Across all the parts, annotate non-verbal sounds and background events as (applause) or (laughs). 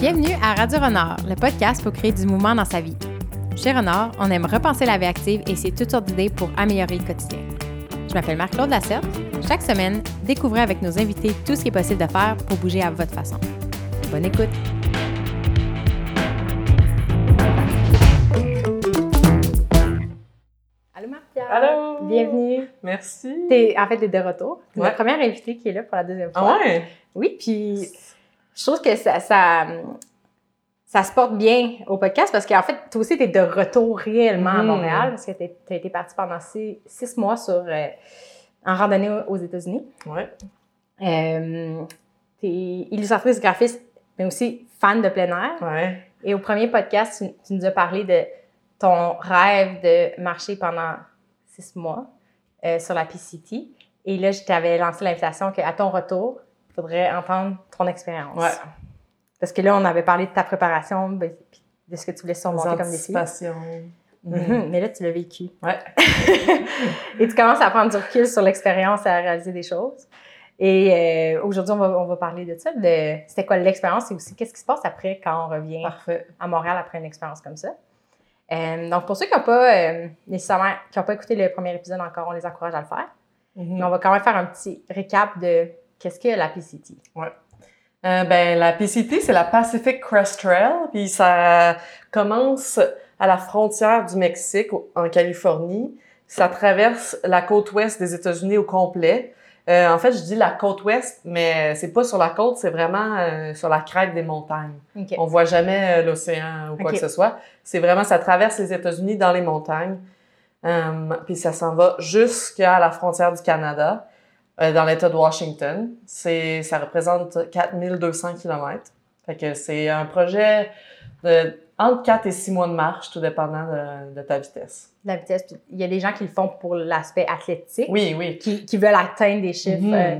Bienvenue à Radio Renard, le podcast pour créer du mouvement dans sa vie. Chez Renard, on aime repenser la vie active et c'est toutes sortes d'idées pour améliorer le quotidien. Je m'appelle Marc-Claude Lasserte. Chaque semaine, découvrez avec nos invités tout ce qui est possible de faire pour bouger à votre façon. Bonne écoute! Allô Marc-Pierre! Allô! Bienvenue! Merci! T'es, en fait, t'es de retour. T'es Ouais. la première invitée qui est là pour la deuxième Ah fois. ouais? Oui, puis je trouve que ça, ça, ça se porte bien au podcast parce qu'en fait, toi aussi, tu es de retour réellement à Mhm. Montréal parce que tu as été parti pendant six, six mois sur, euh, en randonnée aux États-Unis. Ouais. Euh, tu es illustratrice graphiste, mais aussi fan de plein air. Ouais. Et au premier podcast, tu, tu nous as parlé de ton rêve de marcher pendant six mois euh, sur la PCT. Et là, je t'avais lancé l'invitation qu'à ton retour, faudrait entendre ton expérience. Ouais. Parce que là, on avait parlé de ta préparation, ben, de ce que tu voulais surmonter comme défi. anticipations. Mhm, Mais là, tu l'as vécu. Ouais. (laughs) et tu commences à prendre du recul sur l'expérience et à réaliser des choses. Et euh, aujourd'hui, on va, on va parler de ça. De, c'était quoi l'expérience et aussi qu'est-ce qui se passe après quand on revient Parfait. à Montréal après une expérience comme ça. Euh, donc, pour ceux qui n'ont pas euh, nécessairement, qui n'ont pas écouté le premier épisode encore, on les encourage à le faire. Mhm. Mais on va quand même faire un petit récap de qu'est-ce que la PCT. Euh, ben, la PCT, c'est la Pacific Crest Trail, puis ça commence à la frontière du Mexique, en Californie. Ça traverse la côte ouest des États-Unis au complet. Euh, en fait, je dis la côte ouest, mais c'est pas sur la côte, c'est vraiment euh, sur la crête des montagnes. OK. On voit jamais l'océan ou quoi que ce soit. C'est vraiment, ça traverse les États-Unis dans les montagnes. Puis ça s'en va jusqu'à la frontière du Canada, euh, dans l'État de Washington. C'est, ça représente 4200 km. Fait que c'est un projet de entre 4 et 6 mois de marche, tout dépendant de, de ta vitesse. La vitesse. Il y a des gens qui le font pour l'aspect athlétique, Oui, oui. qui, qui veulent atteindre des chiffres, Mhm. euh,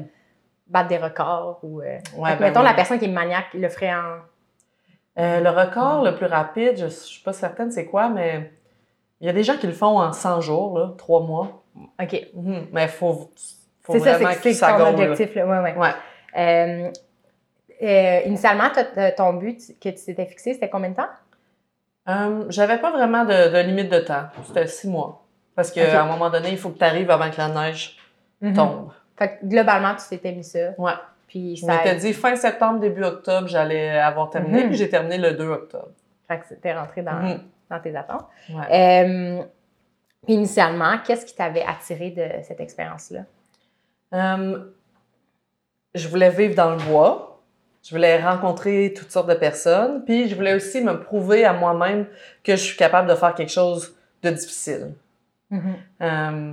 battre des records. Ou, euh, Ouais, ben mettons, oui. la personne qui est maniaque le ferait en. Euh, le record le plus rapide, je, je suis pas certaine c'est quoi, mais il y a des gens qui le font en 100 jours, là, 3 mois. OK. Mhm. Mais faut, faut C'est ça, c'est ton objectif. Là. Ouais, ouais. Ouais. Euh, euh, initialement, ton but que tu t'étais fixé, c'était combien de temps? Euh, J'avais pas vraiment de, de limite de temps. C'était six mois. Parce qu'à un moment donné, il faut que tu arrives avant que la neige tombe. Fait que globalement, tu t'étais mis ça. Ouais. Puis Je ça. m'étais dit fin septembre, début octobre, j'allais avoir terminé, Mhm. puis j'ai terminé le 2 octobre. Fait que c'était rentré dans, Mhm. dans tes attentes. Ouais. Puis initialement, qu'est-ce qui t'avait attiré de cette expérience-là? Euh, je voulais vivre dans le bois. Je voulais rencontrer toutes sortes de personnes. Puis je voulais aussi me prouver à moi-même que je suis capable de faire quelque chose de difficile. Euh,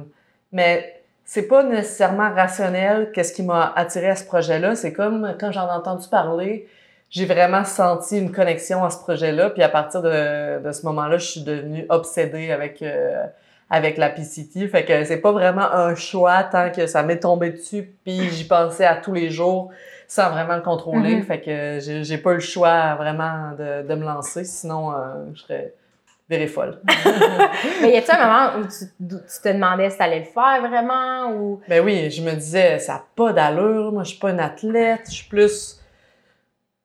mais c'est pas nécessairement rationnel qu'est-ce qui m'a attiré à ce projet-là. C'est comme quand j'en ai entendu parler, j'ai vraiment senti une connexion à ce projet-là. Puis à partir de, de ce moment-là, je suis devenue obsédée avec euh, avec la PCT. Fait que c'est pas vraiment un choix tant que ça m'est tombé dessus. Puis j'y pensais à tous les jours sans vraiment le contrôler. Mhm. Fait que j'ai j'ai pas eu le choix vraiment de, de me lancer. Sinon, euh, je serais virée folle. (laughs) Mais y a-t-il un moment où tu, tu te demandais si t'allais le faire vraiment ou? Ben oui, je me disais, ça n'a pas d'allure. Moi, je suis pas une athlète. Je suis plus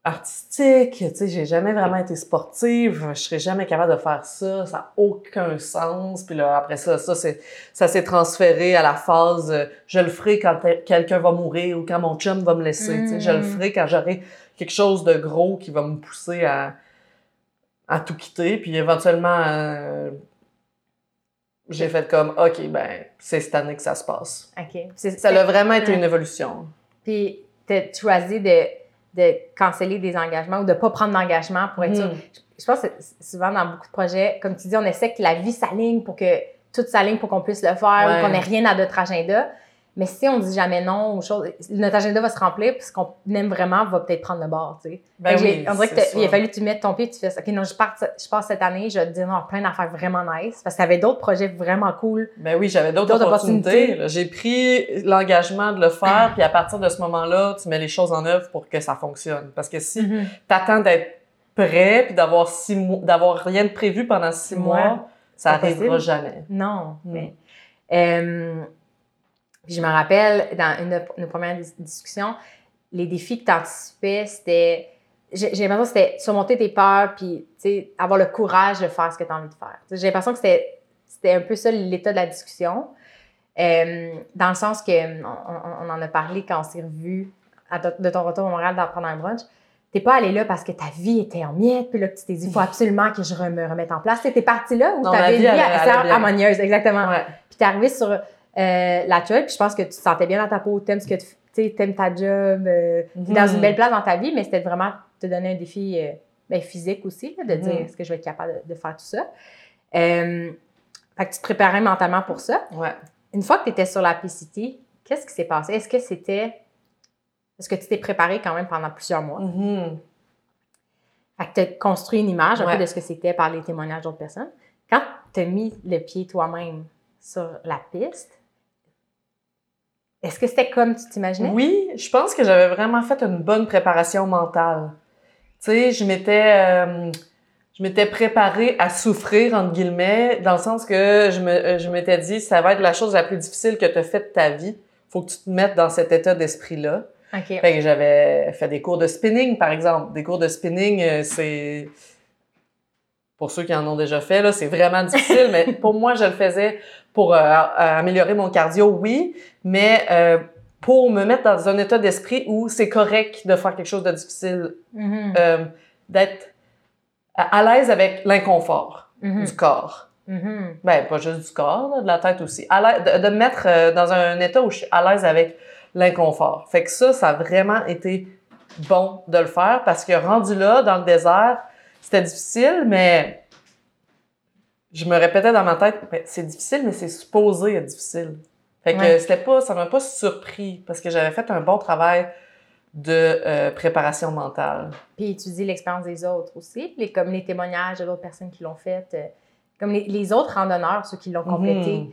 artistique. Tu sais, j'ai jamais vraiment été sportive. Je serais jamais capable de faire ça. Ça n'a aucun sens. Puis là, après ça, ça, c'est, ça s'est transféré à la phase, euh, je le ferai quand quelqu'un va mourir ou quand mon chum va me laisser. Tu sais, je le Mm. ferai quand j'aurai quelque chose de gros qui va me pousser à, à tout quitter. Puis éventuellement, euh, j'ai fait comme, OK, ben, c'est cette année que ça se passe. OK. Ça a vraiment été une évolution. Puis t'as choisi de, de canceller des engagements ou de pas prendre d'engagement pour être sûr. Mhm. Je pense que souvent dans beaucoup de projets, comme tu dis, on essaie que la vie s'aligne pour que tout s'aligne pour qu'on puisse le faire Ouais. ou qu'on n'ait rien à notre agenda. Mais si on dit jamais non aux choses, notre agenda va se remplir puis ce qu'on aime vraiment va peut-être prendre le bord, tu sais. Ben oui, on dirait que c'est t'as- il a fallu que tu mettes ton pied et tu fais OK, non, je pars, je pars cette année, je vais te dire non, plein d'affaires vraiment nice. Parce que t'avais d'autres projets vraiment cool. Ben oui, j'avais d'autres opportunités. J'ai pris l'engagement de le faire, puis à partir de ce moment-là, tu mets les choses en œuvre pour que ça fonctionne. Parce que si Mhm. t'attends d'être prêt, puis d'avoir six mois, d'avoir rien de prévu pendant six mois, ça Pas arrivera possible. jamais. Non, Mm. mais. Euh, puis je me rappelle, dans une de nos premières dis- discussions, les défis que tu anticipais, c'était j'ai l'impression que c'était surmonter tes peurs, puis avoir le courage de faire ce que tu as envie de faire. J'ai l'impression que c'était un peu ça l'état de la discussion. Euh, dans le sens que on, en a parlé quand on s'est ton- de ton retour à Montréal dans pendant un brunch. T'es pas allé là parce que ta vie était en miettes, puis là que tu t'es dit, il faut absolument que je me remette en place. T'es parti là où une vie bien. harmonieuse, exactement. Ouais. Puis t'es arrivé sur euh, la trail, puis je pense que tu te sentais bien dans ta peau, t'aimes ce que tu sais, t'aimes ta job, euh, t'es dans Mhm. une belle place dans ta vie, mais c'était vraiment te donner un défi euh, ben, physique aussi, là, de dire Mhm. est-ce que je vais être capable de, de faire tout ça. Euh, fait que tu te préparais mentalement pour ça. Ouais. Une fois que tu étais sur la PCT, qu'est-ce qui s'est passé? Est-ce que c'était. Est-ce que tu t'es préparé quand même pendant plusieurs mois? Mhm. Fait que tu as construit une image un Ouais. peu de ce que c'était par les témoignages d'autres personnes. Quand tu as mis le pied toi-même sur la piste, est-ce que c'était comme tu t'imaginais? Oui, je pense que j'avais vraiment fait une bonne préparation mentale. Tu sais, je m'étais, euh, je m'étais préparée à souffrir, entre guillemets, dans le sens que je me, euh, je m'étais dit, ça va être la chose la plus difficile que tu as faite de ta vie. Faut que tu te mettes dans cet état d'esprit-là. OK. Fait que j'avais fait des cours de spinning, par exemple. Des cours de spinning, euh, c'est... Pour ceux qui en ont déjà fait, là, c'est vraiment difficile, mais (laughs) pour moi, je le faisais pour euh, a- améliorer mon cardio, oui, mais euh, pour me mettre dans un état d'esprit où c'est correct de faire quelque chose de difficile, Mhm. euh, d'être à, l'aise avec l'inconfort Mhm. du corps. Mhm. Ben, pas juste du corps, là, de la tête aussi. À l'aise- de, de me mettre euh, dans un état où je suis à l'aise avec l'inconfort. Fait que ça, ça a vraiment été bon de le faire parce que rendu là, dans le désert, c'était difficile, mais je me répétais dans ma tête, Ben, c'est difficile, mais c'est supposé être difficile. Fait que Ouais. c'était pas, ça m'a pas surpris parce que j'avais fait un bon travail de euh, préparation mentale. Puis étudier l'expérience des autres aussi, les, comme les témoignages de d'autres personnes qui l'ont fait, euh, comme les, les autres randonneurs, ceux qui l'ont complété. Mhm.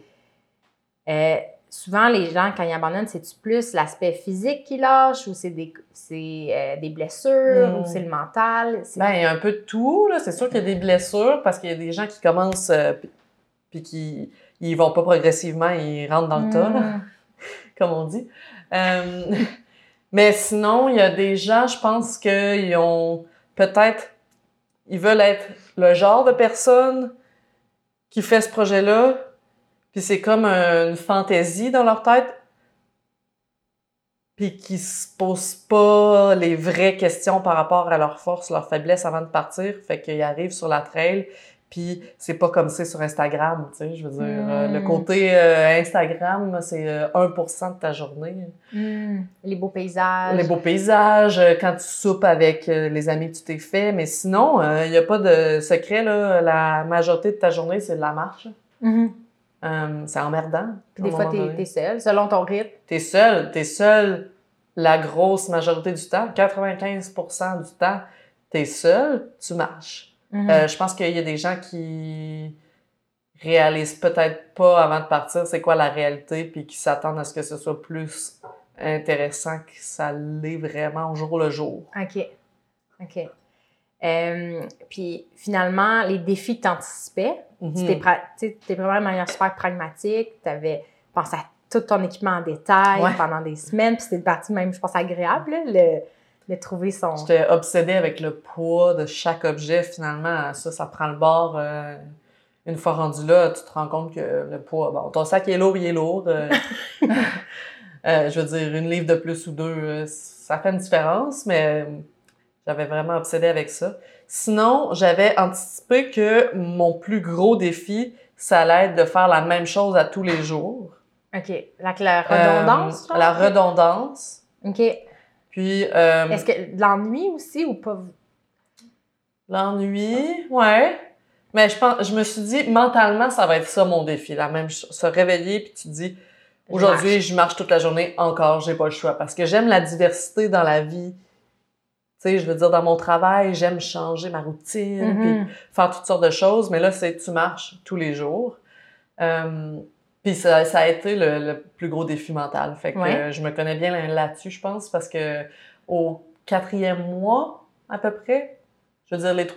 Euh, souvent, les gens, quand ils abandonnent, c'est-tu plus l'aspect physique qui lâche ou c'est des, euh, des blessures ou c'est le mental? Ben, il y a un peu de tout, là. C'est sûr qu'il y a des blessures parce qu'il y a des gens qui commencent euh, puis- qui ils vont pas progressivement, ils rentrent dans le tas, là, Mm. (laughs) comme on dit. Euh, (laughs) mais sinon, il y a des gens, je pense qu'ils ont peut-être, ils veulent être le genre de personne qui fait ce projet-là, puis c'est comme un- une fantaisie dans leur tête, puis qui se posent pas les vraies questions par rapport à leurs forces, leurs faiblesses avant de partir, fait qu'ils arrivent sur la trail, puis c'est pas comme c'est sur Instagram, tu sais, je veux dire, euh, le Mm. côté euh, Instagram, c'est euh, 1% de ta journée. Mm. Les beaux paysages. Les beaux paysages, euh, quand tu soupes avec euh, les amis que tu t'es fait, mais sinon, il n'y a pas de secret, là, la majorité de ta journée, c'est de la marche. Mhm. Euh, c'est emmerdant. Puis des fois, t'es, t'es seul, selon ton rythme. T'es seul, t'es seul la grosse majorité du temps, 95% du temps, t'es seul, tu marches. Mhm. Euh, je pense qu'il y a des gens qui réalisent peut-être pas avant de partir c'est quoi la réalité, puis qui s'attendent à ce que ce soit plus intéressant que ça l'est vraiment au jour le jour. OK. OK. Euh, puis finalement, les défis que tu anticipais, Mhm. tu sais, t'es vraiment de manière super pragmatique. Tu avais pensé à tout ton équipement en détail Ouais. pendant des semaines. Puis c'était une partie même, je pense, agréable, là, le, de trouver son. J'étais obsédée avec le poids de chaque objet. Finalement, ça, ça prend le bord. euh, une fois rendu là, tu te rends compte que le poids, bon, ton sac est lourd, il est lourd. euh, (laughs) euh, je veux dire, une livre de plus ou deux, ça fait une différence, mais j'avais vraiment obsédé avec ça. Sinon, j'avais anticipé que mon plus gros défi, ça allait être de faire la même chose à tous les jours. OK. La, la redondance, Euh, la redondance. OK. Puis, euh, Est-ce que de l'ennui aussi ou pas? L'ennui, ouais. Mais je pense, je me suis dit, mentalement, ça va être ça mon défi. La même chose. Se réveiller, puis tu te dis, aujourd'hui, je marche toute la journée, encore, j'ai pas le choix. Parce que j'aime la diversité dans la vie. Tu sais, je veux dire, dans mon travail, j'aime changer ma routine, puis Mhm. faire toutes sortes de choses. Mais là, c'est tu marches tous les jours. Euh, puis ça, ça a été le, le plus gros défi mental. Fait que Ouais. euh, je me connais bien là- là-dessus, je pense, parce que au quatrième mois, à peu près, je veux dire, les,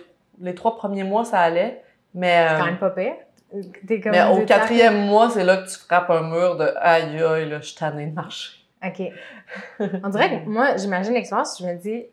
les trois premiers mois, ça allait. Mais, C'est euh, quand même pas pire. Comme mais au quatrième mois, c'est là que tu frappes un mur de aïe aïe, là, je suis tannée de marcher. OK. On dirait que moi, j'imagine l'expérience, je me dis,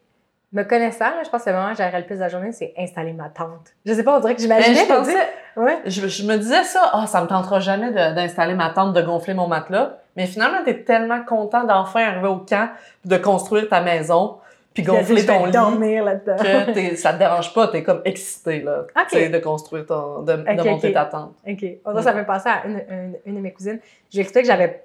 Me connaissant, là, je pense que le moment où j'aurais le plus de la journée, c'est installer ma tente. Je sais pas, on dirait que Ben, j'imaginais. je pensais, Ouais. je, je me disais ça, ah, ça me tentera jamais d'installer ma tente, de gonfler mon matelas. Mais finalement, t'es tellement content d'enfin arriver au camp, de construire ta maison, puis gonfler ton lit. dormir là-dedans. que ça te dérange pas, t'es comme excité, là. Ok. (laughs) Tu sais, de construire ton, de, monter ta tente. OK. Que ça m'est passé à une, une, une de mes cousines. Lui expliqué que j'avais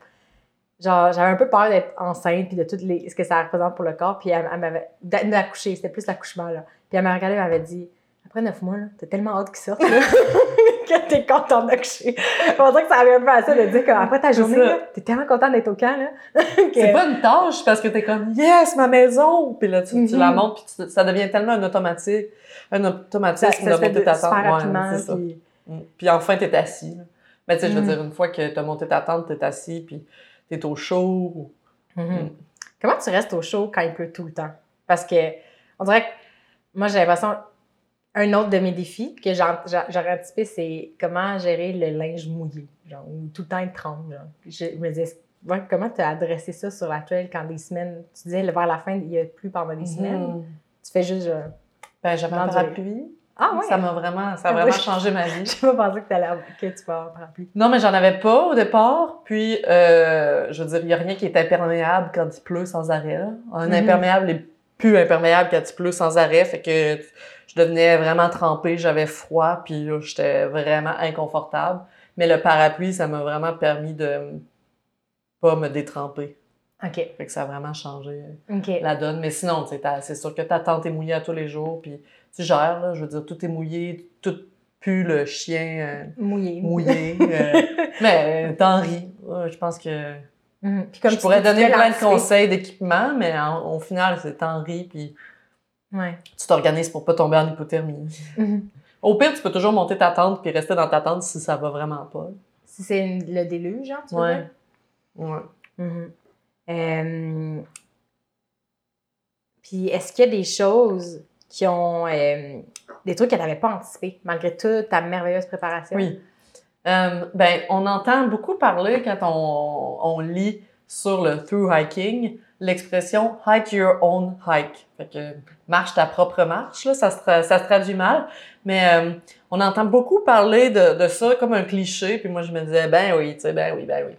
genre j'avais un peu peur d'être enceinte puis de tout les, ce que ça représente pour le corps. Puis elle, elle m'avait... d'a- D'accoucher, c'était plus l'accouchement, là. Puis elle m'a regardé et m'avait dit « Après neuf mois, là, t'as tellement hâte qu'ils sortent, là, (laughs) que t'es contente d'accoucher. » On dirait que ça avait un peu à ça de dire qu'après ta journée, là, t'es tellement contente d'être au camp, là. (laughs) C'est pas une tâche parce que t'es comme yes ma maison puis là tu, tu la montes puis tu- ça devient tellement un automatique un automatisme ça, ça de monter ta tente Ouais, puis- Mm. puis enfin t'es assis là. mais tu sais je veux Mhm. dire une fois que t'as monté ta tente t'es assis puis t'es au chaud Mhm. Mm. Comment tu restes au chaud quand il pleut tout le temps? Parce que, on dirait que moi, j'ai l'impression, un autre de mes défis que j'aurais anticipé, c'est comment gérer le linge mouillé, genre, ou tout le temps être tremble. Je me disais, ouais, comment tu as adressé ça sur la toile quand des semaines, tu disais vers la fin, il y a plus pendant des semaines, Mhm. tu fais juste. genre, ben j'avais un parapluie ah ouais! ça m'a vraiment ça a vraiment (laughs) oui. changé ma vie J'ai pas pensé que, t'allais avoir- que tu vas avoir un parapluie. Non, mais j'en avais pas au départ. Puis, euh, je veux dire, il n'y a rien qui est imperméable quand il pleut sans arrêt. là. Un Mhm. imperméable est plus imperméable quand il pleut sans arrêt. Fait que je devenais vraiment trempée, j'avais froid, puis j'étais vraiment inconfortable. Mais le parapluie, ça m'a vraiment permis de pas me détremper. OK. Fait que ça a vraiment changé OK. la donne. Mais sinon, c'est sûr que ta tente est mouillée à tous les jours, puis tu gères, là. Je veux dire, tout est mouillé, tout pue le chien. euh, Mouillé. mouillé. (laughs) euh, mais euh, t'en ris. Je pense que Mhm. Comme je tu pourrais tu donner plein de conseils d'équipement, mais en- au final, c'est t'en ris puis Ouais. tu t'organises pour pas tomber en hypothermie. Mhm. Au pire, tu peux toujours monter ta tente puis rester dans ta tente si ça va vraiment pas. Si c'est le déluge, genre, tu veux Ouais. dire? Ouais. Mhm. Euh, Puis, est-ce qu'il y a des choses qui ont. euh, des trucs que tu n'avais pas anticipés, malgré toute ta merveilleuse préparation? Oui. Euh, ben, on entend beaucoup parler quand on, on lit sur le through hiking l'expression hike your own hike. Fait que marche ta propre marche, là, ça, se tra- ça se traduit mal. Mais euh, on entend beaucoup parler de, de ça comme un cliché. Puis moi, je me disais, ben oui, tu sais, ben oui, ben oui.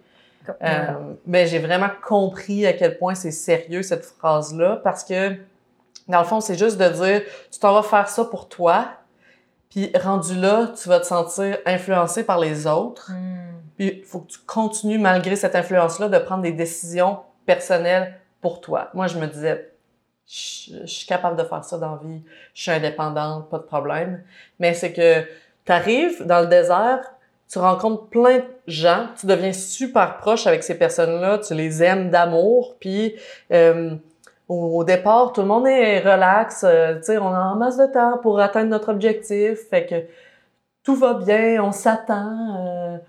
Euh, mais j'ai vraiment compris à quel point c'est sérieux cette phrase-là parce que dans le fond, c'est juste de dire tu t'en vas faire ça pour toi, puis rendu là, tu vas te sentir influencé par les autres. Hmm. Puis il faut que tu continues malgré cette influence-là de prendre des décisions personnelles pour toi. Moi, je me disais je, je suis capable de faire ça dans la vie, je suis indépendante, pas de problème. Mais c'est que tu arrives dans le désert, tu rencontres plein de gens, tu deviens super proche avec ces personnes-là, tu les aimes d'amour, puis euh, au, départ, tout le monde est relax, euh, tu sais, on a en masse de temps pour atteindre notre objectif, fait que tout va bien, on s'attend,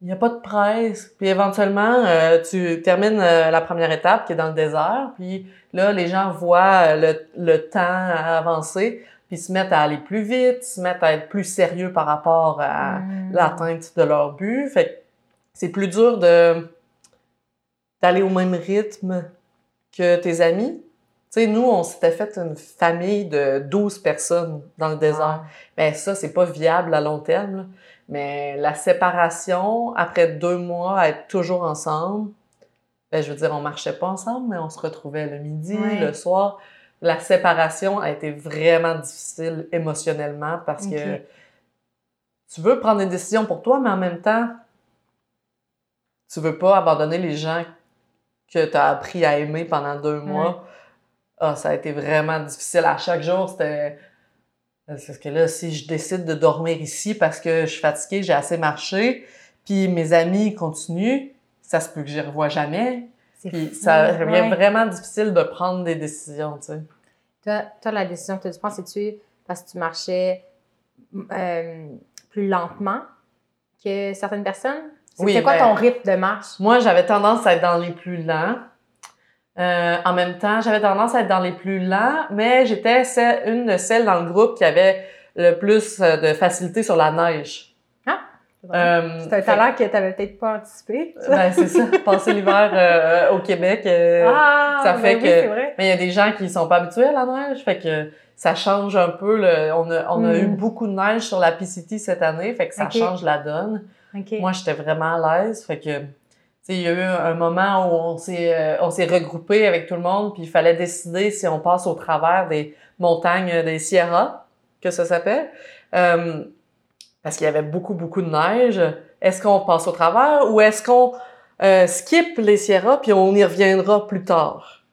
il n'y a pas de presse, puis éventuellement, euh, tu termines euh, la première étape qui est dans le désert, puis là, les gens voient euh, le, le temps avancer, puis se mettent à aller plus vite, se mettent à être plus sérieux par rapport à Hmm. l'atteinte de leur but. Fait que c'est plus dur de d'aller au même rythme que tes amis. Tu sais, nous, on s'était fait une famille de 12 personnes dans le désert. Ben ça, c'est pas viable à long terme. là. Mais la séparation, après deux mois, à être toujours ensemble, ben, je veux dire, on marchait pas ensemble, mais on se retrouvait le midi, le soir. La séparation a été vraiment difficile émotionnellement parce que tu veux prendre des décisions pour toi, mais en même temps, tu veux pas abandonner les gens que tu as appris à aimer pendant deux mois. Ah, ça a été vraiment difficile. À chaque jour, c'était. Parce que là, si je décide de dormir ici parce que je suis fatiguée, j'ai assez marché, puis mes amis continuent, ça se peut que je les revois jamais. Puis fou, ça devient ouais. vraiment difficile de prendre des décisions, tu sais. Toi, toi, la décision que tu prends, c'est-tu parce que tu marchais euh, plus lentement que certaines personnes? C'est Oui, c'est quoi ben- ton rythme de marche? Moi, j'avais tendance à être dans les plus lents. Euh, en même temps, j'avais tendance à être dans les plus lents, mais j'étais une de celles dans le groupe qui avait le plus euh, de facilité sur la neige. Ah! Euh, C'est un fait- talent que tu n'avais peut-être pas anticipé. Ben, c'est ça. (laughs) Passer l'hiver euh, au Québec, ah, ça ben fait oui, que- vrai. mais il y a des gens qui sont pas habitués à la neige, fait que ça change un peu. Le, on a, on a eu beaucoup de neige sur la PCT cette année, fait que ça change la donne. Moi, j'étais vraiment à l'aise, fait que tu sais, il y a eu un moment où on s'est euh, on s'est regroupé avec tout le monde, puis il fallait décider si on passe au travers des montagnes des Sierras, que ça s'appelle, Euh, parce qu'il y avait beaucoup beaucoup de neige. Est-ce qu'on passe au travers ou est-ce qu'on euh, skip les Sierras puis on y reviendra plus tard?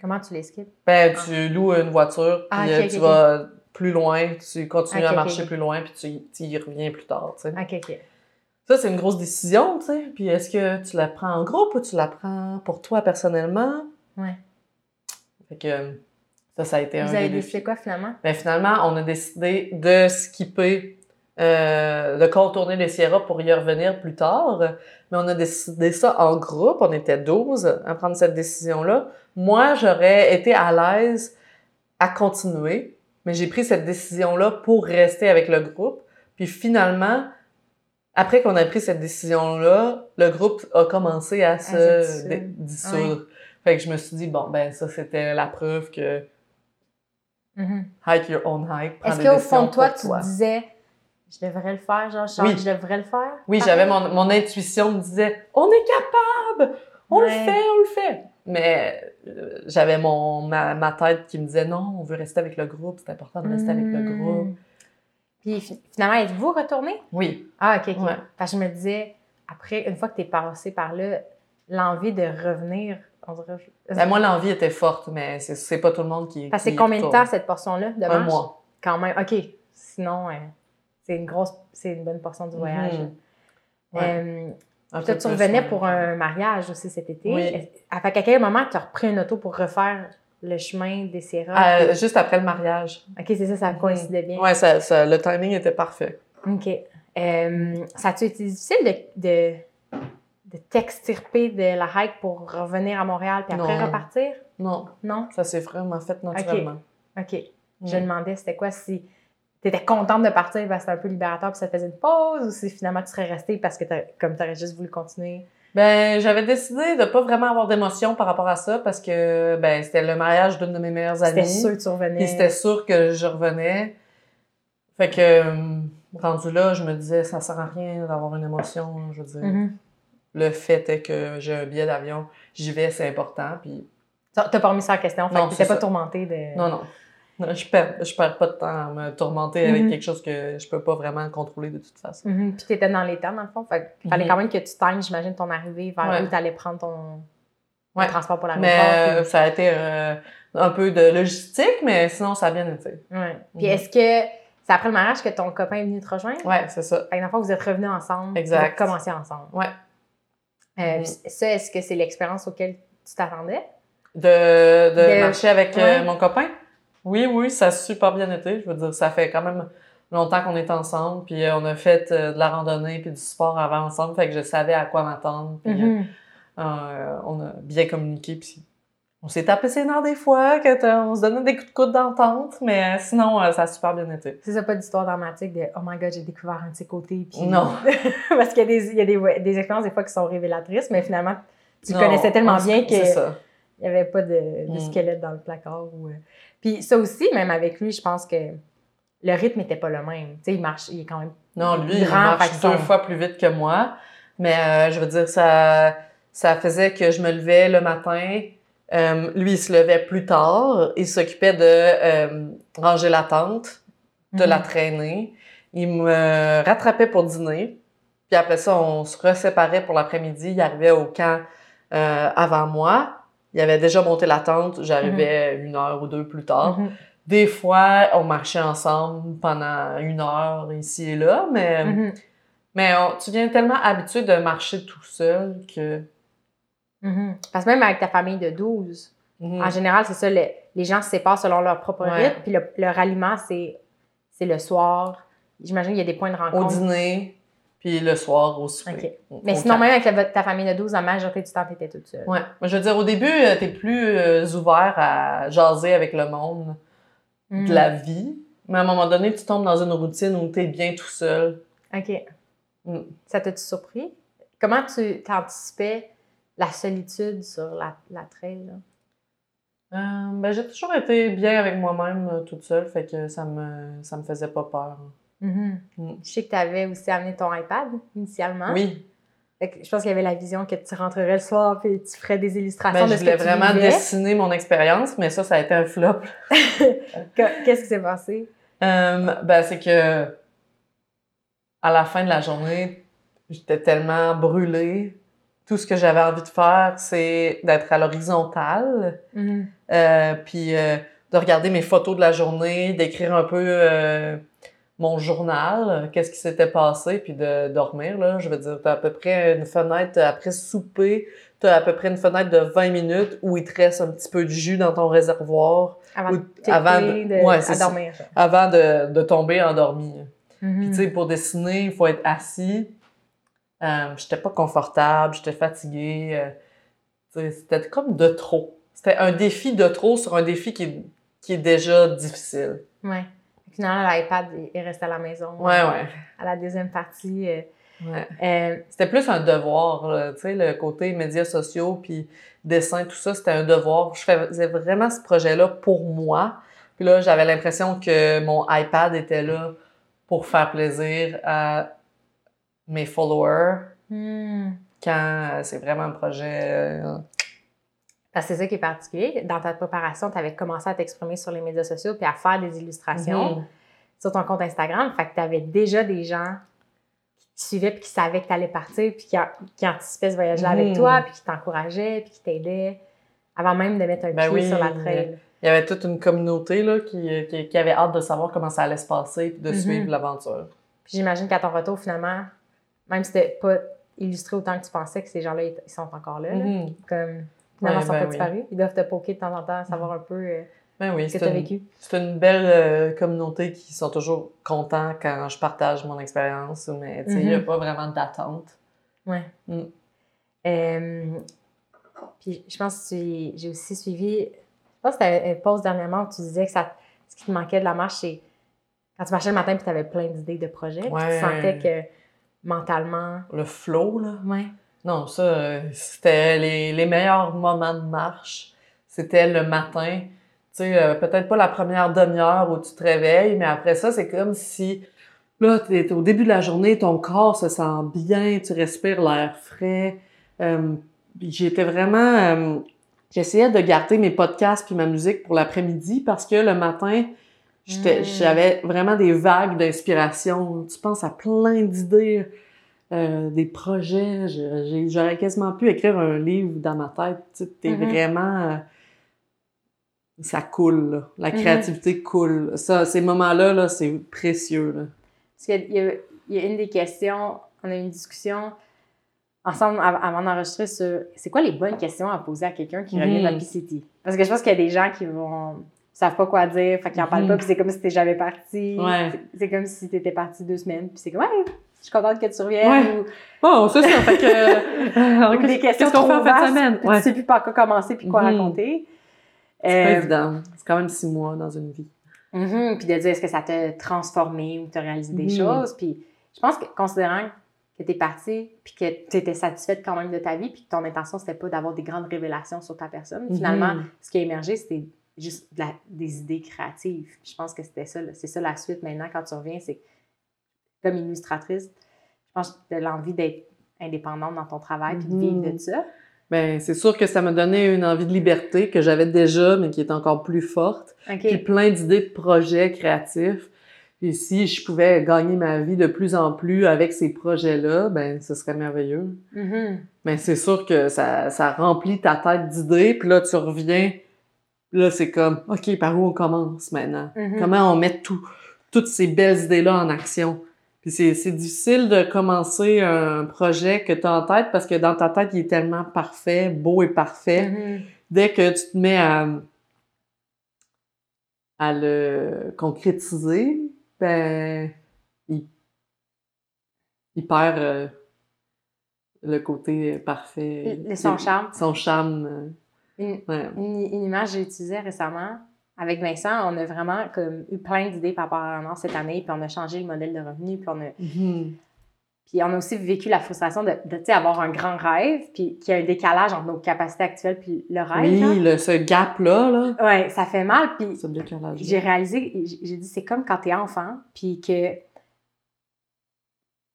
Comment tu les skips? Ben, tu loues une voiture, puis Ah, ok, tu vas plus loin, tu continues à marcher plus loin, puis tu, tu y reviens plus tard, tu sais. Ça, c'est une grosse décision, tu sais. Puis est-ce que tu la prends en groupe ou tu la prends pour toi personnellement? Ouais. Fait que ça, ça a été un Vous avez décidé quoi finalement? Ben, finalement, on a décidé de skipper, euh, de contourner les Sierras pour y revenir plus tard. Mais on a décidé ça en groupe. On était 12 à prendre cette décision-là. Moi, j'aurais été à l'aise à continuer, mais j'ai pris cette décision-là pour rester avec le groupe. Puis finalement, après qu'on a pris cette décision-là, le groupe a commencé à se se dissoudre. Fait que je me suis dit, bon, ben ça, c'était la preuve que Mhm. hike your own hike. prends Est-ce qu'au fond de toi, tu disais, je devrais le faire, genre, je, Oui. je devrais le faire? Oui, j'avais mon, mon intuition me disait, on est capable, on le fait, on le fait. Mais euh, j'avais mon ma, ma tête qui me disait, non, on veut rester avec le groupe, c'est important de rester avec le Hmm. groupe. Puis fi- finalement, êtes-vous retourné? Oui, Ah, OK, OK. Ouais. Parce que je me disais, après, une fois que tu es passé par là, l'envie de revenir, on dirait. Ben, moi l'envie était forte, mais c'est pas tout le monde qui. Parce que c'est combien de temps cette portion-là de Un mois. Quand même. OK. Sinon, euh, c'est une grosse, c'est une bonne portion du voyage. Mhm. Ouais. Euh, Un toi, tu revenais ouais. pour un mariage aussi cet été. Oui. À, qu'à quel moment tu as repris une auto pour refaire le chemin des Sierras? Puis- juste après le mariage. OK, c'est ça, ça coïncidait bien. Ouais, ça, ça- le timing était parfait. OK. Euh, ça a-tu été difficile de, de, de t'extirper de la hike pour revenir à Montréal puis après Non. repartir? Non, Non? ça s'est vraiment fait naturellement. OK. Je Mm. demandais c'était quoi si tu étais contente de partir parce que c'était un peu libérateur puis ça te faisait une pause ou si finalement tu serais restée parce que comme tu aurais juste voulu continuer? Ben, j'avais décidé de pas vraiment avoir d'émotion par rapport à ça parce que ben c'était le mariage d'une de mes meilleures C'était amies. sûr que tu revenais. Puis c'était sûr que je revenais. Fait que euh, rendu là, je me disais ça sert à rien d'avoir une émotion, je veux dire. Mhm. Le fait est que j'ai un billet d'avion, j'y vais, c'est important puis T'as pas remis ça en question. Fait Non, que pas ça. tourmentée de. non non. Non, Je perds, je perds pas de temps à me tourmenter avec Mhm. quelque chose que je peux pas vraiment contrôler de toute façon. Mhm. Puis t'étais dans les temps, dans le fond. Fait qu'il fallait Mhm. quand même que tu times, j'imagine, ton arrivée vers Ouais. où t'allais prendre ton, transport pour Mais l'aéroport. euh, ça a été euh, un peu de logistique, mais sinon ça a bien été. puis- ouais. Puis est-ce que c'est après le mariage que ton copain est venu te rejoindre? Ouais, c'est ça. Fait que dans vous êtes revenus ensemble. Exact. Vous commencé ensemble. Ouais. Euh, Ça, est-ce que c'est l'expérience auquel tu t'attendais? De, de, De- marcher avec euh, mon copain? Oui, oui, ça a super bien été. Je veux dire, ça fait quand même longtemps qu'on est ensemble, puis euh, on a fait euh, de la randonnée puis du sport avant ensemble, fait que je savais à quoi m'attendre, puis Mhm. euh, on a bien communiqué, puis on s'est tapé ses nerfs des fois, quand euh, on se donnait des coups de coude d'entente, mais sinon, ça a super bien été. C'est ça, pas d'histoire dramatique de Oh my god, j'ai découvert un de ses côtés. Non. (laughs) Parce qu'il y a, des, il y a des, des expériences des fois qui sont révélatrices, mais finalement, tu Non, connaissais tellement bien que. C'est ça. Il n'y avait pas de, de Mm. squelette dans le placard. Ou, euh. Puis ça aussi, même avec lui, je pense que le rythme n'était pas le même. Tu sais, il marche, il est quand même. Non, lui, il marche deux fois plus vite que moi. Mais euh, je veux dire, ça, ça faisait que je me levais le matin. Euh, lui, il se levait plus tard. Il s'occupait de ranger la tente, de la Mhm. traîner. Il me rattrapait pour dîner. Puis après ça, on se reséparait pour l'après-midi. Il arrivait au camp euh, avant moi. Il avait déjà monté la tente. J'arrivais une heure ou deux plus tard. Mhm. Des fois, on marchait ensemble pendant une heure ici et là, mais, Mhm. mais on- tu viens tellement habitué de marcher tout seul que. Mhm. Parce que même avec ta famille de 12, Mhm. en général, c'est ça, le- les gens se séparent selon leur propre Ouais. rythme. Puis le, le ralliement, c'est le soir. J'imagine qu'il y a des points de Au rencontre. dîner, puis le soir au souper. Mais sinon, camp. même avec la- ta famille de 12, la majorité du temps, tu étais toute seule. Ouais. Mais je veux dire, au début, euh, t'es plus euh, ouvert à jaser avec le monde de la vie. Mais à un moment donné, tu tombes dans une routine où t'es bien tout seul. OK. Mm. Ça t'a-tu surpris? Comment tu t'anticipais la solitude sur la, la trail? là? Euh, ben, j'ai toujours été bien avec moi-même toute seule, fait que ça me, ça me faisait pas peur. Mm. Je sais que tu avais aussi amené ton iPad initialement. Oui, je pense qu'il y avait la vision que tu rentrerais le soir puis tu ferais des illustrations ben, de ce que voulais tu vraiment dessiner mon expérience, mais ça, ça a été un flop. (laughs) Que- Qu'est-ce qui s'est passé? Euh, ben, c'est que à la fin de la journée, j'étais tellement brûlée. Tout ce que j'avais envie de faire, c'est d'être à l'horizontale, euh, puis euh, de regarder mes photos de la journée, d'écrire un peu mon journal, euh, qu'est-ce qui s'était passé, puis de dormir. Là. Je veux dire, t'as à peu près une fenêtre après souper, t'as à peu près une fenêtre de 20 minutes où il te reste un petit peu de jus dans ton réservoir Avant de t'écouter, avant de- de, ouais, à c'est ça. dormir. avant de, de tomber endormi. Mhm. Puis, tu sais, pour dessiner, il faut être assis. Euh, j'étais pas confortable, j'étais fatiguée. euh, tu c'était comme de trop. C'était un défi de trop sur un défi qui est, qui est déjà difficile. Ouais. Finalement, l'iPad il- il reste à la maison. Ouais, euh, ouais. À la deuxième partie. euh, ouais. euh, C'était plus un devoir, tu sais, le côté médias sociaux, puis dessin, tout ça, c'était un devoir. Je faisais vraiment ce projet-là pour moi. Puis là, j'avais l'impression que mon iPad était là pour faire plaisir à mes followers, hmm. quand euh, c'est vraiment un projet... Parce que c'est ça qui est particulier. Dans ta préparation, tu avais commencé à t'exprimer sur les médias sociaux puis à faire des illustrations mhm. sur ton compte Instagram. Fait que tu avais déjà des gens qui te suivaient puis qui savaient que tu allais partir puis qui, a- qui anticipaient ce voyage-là avec Mhm. toi puis qui t'encourageaient puis qui t'aidaient avant même de mettre un Ben pied oui, sur la trail. Il y avait toute une communauté là, qui, qui, qui avait hâte de savoir comment ça allait se passer puis de Mhm. suivre l'aventure. Puis j'imagine qu'à ton retour, finalement, même si c'était pas illustré autant que tu pensais que ces gens-là, ils sont encore là. là. Comme, finalement, Ouais, sont ben pas oui. disparus. Ils doivent te poker de temps en temps, savoir un peu euh, Ben oui, ce que tu as vécu. C'est une belle euh, communauté qui sont toujours contents quand je partage mon expérience, mais il n'y a Mhm. pas vraiment d'attente. Ouais. Mm. Euh, puis je pense que j'ai aussi suivi, je pense que tu une pause dernièrement où tu disais que ça, ce qui te manquait de la marche, c'est quand tu marchais le matin puis tu avais plein d'idées de projets, Ouais. tu sentais que mentalement. Le flow, là. Ouais. Non, ça, euh, c'était les, les meilleurs moments de marche. C'était le matin. Tu sais, euh, peut-être pas la première demi-heure où tu te réveilles, mais après ça, c'est comme si, là, t'es au début de la journée, ton corps se sent bien, tu respires l'air frais. Euh, J'étais vraiment... euh, J'essayais de garder mes podcasts puis ma musique pour l'après-midi parce que le matin, j'étais- Mm. j'avais vraiment des vagues d'inspiration. Tu penses à plein d'idées, euh, des projets. J'aurais quasiment pu écrire un livre dans ma tête. Tu sais, t'es Mhm. vraiment... euh, ça coule, là. La Mhm. créativité coule. Ça, ces moments-là, là, c'est précieux, là. Parce qu'il y, a- il y a une des questions, on a eu une discussion ensemble av- avant d'enregistrer sur c'est quoi les bonnes questions à poser à quelqu'un qui revient de la Mhm. PCT. Parce que je pense qu'il y a des gens qui vont savent pas quoi dire, fait qu'ils en parlent pas, puis c'est comme si t'étais jamais parti. Ouais. C'est comme si t'étais parti deux semaines, puis c'est comme ouais, je suis contente que tu reviennes. Ouais. Ou, Bon, c'est ça. fait que... (laughs) ou des questions qu'on fait en fin de semaine? Ouais. Tu sais plus par quoi commencer puis quoi Mhm. raconter. C'est pas Euh, évident. C'est quand même six mois dans une vie. Mhm, puis de dire est-ce que ça t'a transformé ou t'as réalisé des Mhm. choses? Puis je pense que considérant que t'es parti puis que tu étais satisfaite quand même de ta vie puis que ton intention c'était pas d'avoir des grandes révélations sur ta personne, finalement Mhm. ce qui a émergé c'était juste de la- des idées créatives. Je pense que c'était ça, c'est ça la suite maintenant quand tu reviens, c'est que comme illustratrice, je pense que tu as l'envie d'être indépendante dans ton travail puis de vivre Mhm. de ça. Ben, c'est sûr que ça m'a donné une envie de liberté que j'avais déjà, mais qui est encore plus forte. OK. Puis plein d'idées de projets créatifs. Et si je pouvais gagner ma vie de plus en plus avec ces projets-là, ben, ce serait merveilleux. Mhm. Mais c'est sûr que ça, ça remplit ta tête d'idées, puis là, tu reviens. Là, c'est comme, OK, par où on commence maintenant? Mhm. Comment on met tout, toutes ces belles idées-là en action? Puis c'est, c'est difficile de commencer un projet que tu as en tête parce que dans ta tête, il est tellement parfait, beau et parfait. Mhm. Dès que tu te mets à, à le concrétiser, ben, il, il perd euh, le côté parfait. Le- son charme. Son charme. euh, Une- ouais. une, une image que j'ai utilisée récemment avec Vincent, on a vraiment comme eu plein d'idées par rapport à un an cette année, puis on a changé le modèle de revenu, puis on a, Mhm. Puis on a aussi vécu la frustration de, avoir un grand rêve, puis qu'il y a un décalage entre nos capacités actuelles puis le rêve. Oui, le- ce gap-là, là. Ouais, ça fait mal. Puis j'ai réalisé, j'ai dit, c'est comme quand t'es enfant, puis que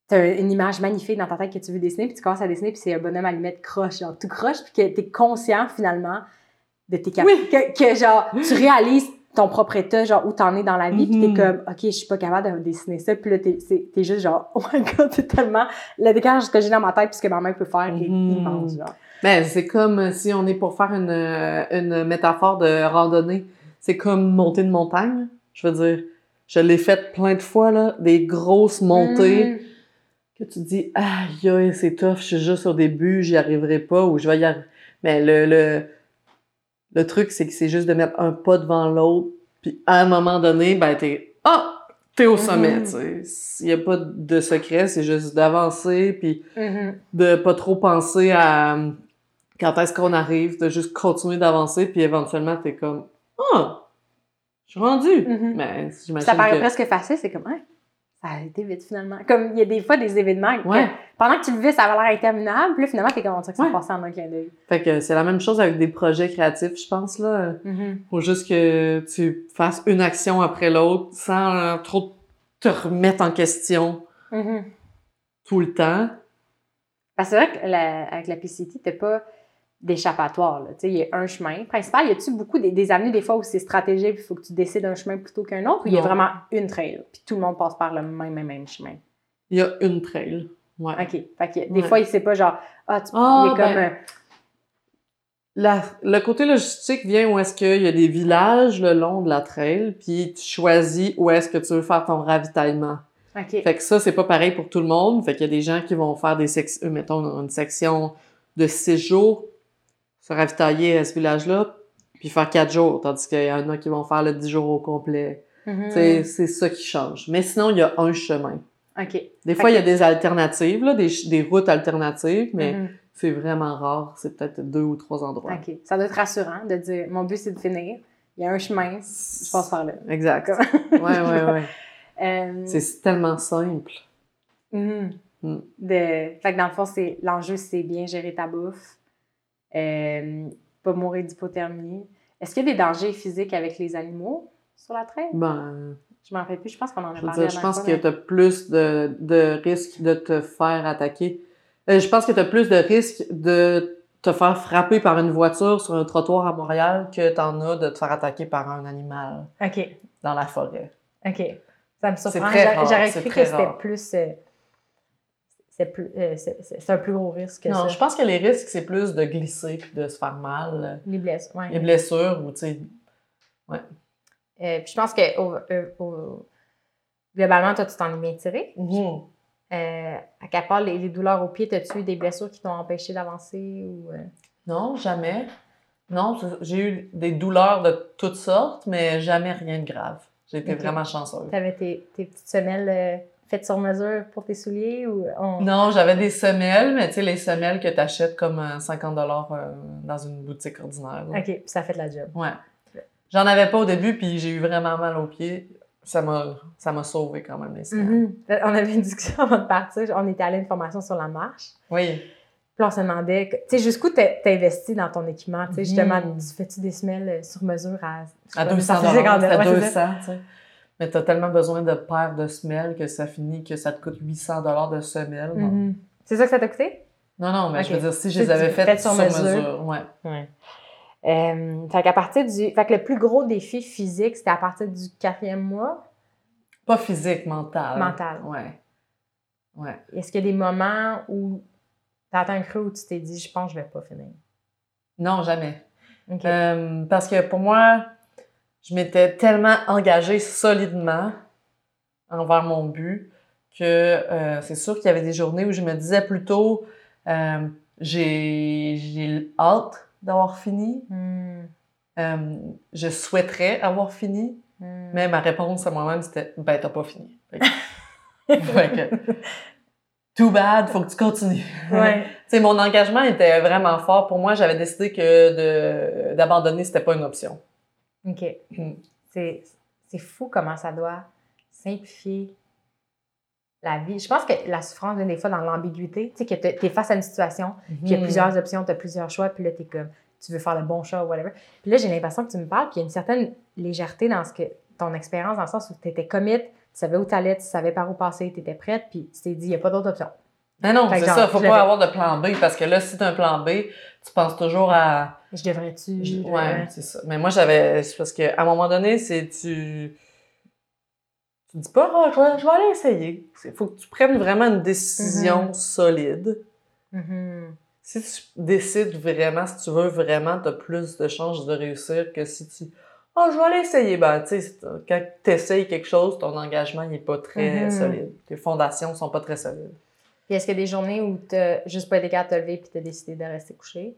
t'as une image magnifique dans ta tête que tu veux dessiner, puis tu commences à dessiner, puis c'est un bonhomme à allumette croche, genre tout croche, puis que t'es conscient finalement de tes capacités. Que, que, genre, tu réalises ton propre état, genre où t'en es dans la vie, puis Mhm. t'es comme, OK, je suis pas capable de dessiner ça, puis là, t'es juste genre, (laughs) oh my god, c'est tellement. Le décalage que j'ai dans ma tête, puis ce que ma main peut faire est Mhm. immense, genre. Ben, c'est comme si on est pour faire une, euh, une métaphore de randonnée. C'est comme monter une montagne. Je veux dire, je l'ai fait plein de fois, là, des grosses montées Mm. que tu te dis, aïe, c'est tough, je suis juste au début, j'y arriverai pas ou je vais y arriver. Mais le, le, le truc, c'est que c'est juste de mettre un pas devant l'autre, puis à un moment donné, ben, t'es, ah, t'es au sommet, tu sais. Il y a pas de secret, c'est juste d'avancer, puis Mhm. de pas trop penser à euh, quand est-ce qu'on arrive, de juste continuer d'avancer, puis éventuellement, t'es comme, ah, je suis rendu. Mais j'imagine Ça paraît que... presque facile, c'est comme, ouais, ça a été vite finalement. Comme il y a des fois des événements que pendant que tu le vis, ça avait l'air interminable, puis là, finalement, t'es comme, dirait que ça Ouais. passé en un clin d'œil. Fait que c'est la même chose avec des projets créatifs, je pense, là. Faut juste que tu fasses une action après l'autre sans euh, trop te remettre en question Mhm. tout le temps. Parce que c'est vrai qu'avec la PCT, t'as pas d'échappatoire. il y a un chemin principal. Y a-tu beaucoup des, des avenues des fois où c'est stratégique, il faut que tu décides un chemin plutôt qu'un autre, ou il y a vraiment une trail, puis tout le monde passe par le même, même, même chemin? Il y a une trail. Ouais. OK. Fait que des Ouais. fois, c'est pas genre, ah, tu, Ah, il est comme, ben, euh, La- le côté logistique vient où est-ce qu'il y a des villages le long de la trail, puis tu choisis où est-ce que tu veux faire ton ravitaillement. OK. Fait que ça, c'est pas pareil pour tout le monde. Fait qu'il y a des gens qui vont faire des sections, mettons, une section de six jours, se ravitailler à ce village-là, puis faire quatre jours, tandis qu'il y en a qui vont faire le dix jours au complet. Mhm. C'est c'est ça qui change. Mais sinon, il y a un chemin. OK. Des fois, il y a des alternatives, là, des, des routes alternatives, mais Mhm. c'est vraiment rare. C'est peut-être deux ou trois endroits. OK. Ça doit être rassurant de dire, mon but, c'est de finir. Il y a un chemin, je passe par là. Exact. Ouais, ouais. (laughs) Euh, C'est tellement simple. Mhm. Mm. De... Fait que dans le fond, c'est... l'enjeu, c'est bien gérer ta bouffe, euh, pas mourir d'hypothermie. Est-ce qu'il y a des dangers physiques avec les animaux sur la traîne? Ben, Je m'en rappelle plus, je pense qu'on en a parlé. dire, je pense fois, que tu as plus de, de risques de te faire attaquer. Euh, je pense que tu as plus de risques de te faire frapper par une voiture sur un trottoir à Montréal que tu en as de te faire attaquer par un animal OK, dans la forêt. OK. Ça me surprend. J'aurais- cru que c'était plus... euh, c'est un plus gros risque que non, ça. je pense que les risques, c'est plus de glisser puis de se faire mal. Les blessures, ouais. Les blessures ou, tu sais, Euh, puis je pense que au- euh, au- globalement, toi, tu t'en es bien tiré. mhm. Euh, à part les, les douleurs au pied, as-tu eu des blessures qui t'ont empêché d'avancer ou... euh? Non, jamais. Non, j'ai eu des douleurs de toutes sortes, mais jamais rien de grave. J'ai été vraiment chanceuse. T'avais tes, tes petites semelles faites sur mesure pour tes souliers ou on... Non, j'avais des semelles, mais tu sais, les semelles que tu achètes comme euh, 50 dollars dans une boutique ordinaire. là. Ok, ça fait de la job. Ouais. J'en avais pas au début, puis j'ai eu vraiment mal aux pieds. Ça m'a, ça m'a sauvé quand même les semelles. Mhm. Euh, On avait une discussion (laughs) avant de partir. On était allé à une formation sur la marche. Oui. Puis on se demandait, tu sais, jusqu'où t'as investi dans ton équipement. Tu sais, justement, tu fais-tu des semelles euh, sur mesure à... À Ouais, 200 ça à ouais, c'est ça. 200, tu sais. Mais t'as tellement besoin de paires de semelles que ça finit que ça te coûte 800 dollars de semelles. Mhm. C'est ça que ça t'a coûté? non, non, mais je veux dire, si je Tu- les avais tu- faites faites sur, sur mesure, mesure. ouais. Ouais. Euh, fait qu'à partir du... Fait que le plus gros défi physique, c'était à partir du quatrième mois? Pas physique, mental. Mental. Ouais. Ouais. Est-ce qu'il y a des moments où t'as atteint un creux où tu t'es dit, je pense que je vais pas finir? Non, jamais. Euh, parce que pour moi, je m'étais tellement engagée solidement envers mon but que euh, c'est sûr qu'il y avait des journées où je me disais plutôt euh, j'ai hâte d'avoir fini, Hmm. Euh, je souhaiterais avoir fini, Hmm. mais ma réponse à moi-même c'était ben t'as pas fini. (laughs) Fait que- too bad, faut que tu continues. Ouais. (laughs) Tu sais, mon engagement était vraiment fort. Pour moi, j'avais décidé que d'abandonner, c'était pas une option. OK. (clears throat) Hmm. C'est fou comment ça doit simplifier la vie. Je pense que la souffrance vient des fois dans l'ambiguïté. Tu sais, que tu es face à une situation, puis il y a Mhm. plusieurs options, tu as plusieurs choix, puis là, tu es comme, tu veux faire le bon choix ou whatever. Puis là, j'ai l'impression que tu me parles, puis il y a une certaine légèreté dans ce que ton expérience, dans le sens où tu étais commit, tu savais où tu allais, tu savais par où passer, tu étais prête, puis tu t'es dit, il n'y a pas d'autre option. Non, non, c'est ça. Faut pas avoir de plan B parce que là, si t'as un plan B, tu penses toujours à. Je devrais-tu? je- Ouais, c'est ça. Mais moi, j'avais. c'est parce qu'à un moment donné, c'est tu. Tu dis pas, Ah, je, vais, je vais aller essayer. Il faut que tu prennes vraiment une décision Mhm. solide. Mhm. Si tu décides vraiment, si tu veux vraiment, tu as plus de chances de réussir que si tu. Oh, je vais aller essayer. Ben, tu sais, quand tu essayes quelque chose, ton engagement n'est pas très Mhm. solide. Tes fondations sont pas très solides. Puis est-ce qu'il y a des journées où tu juste pas été capable de te lever puis tu as décidé de rester couché?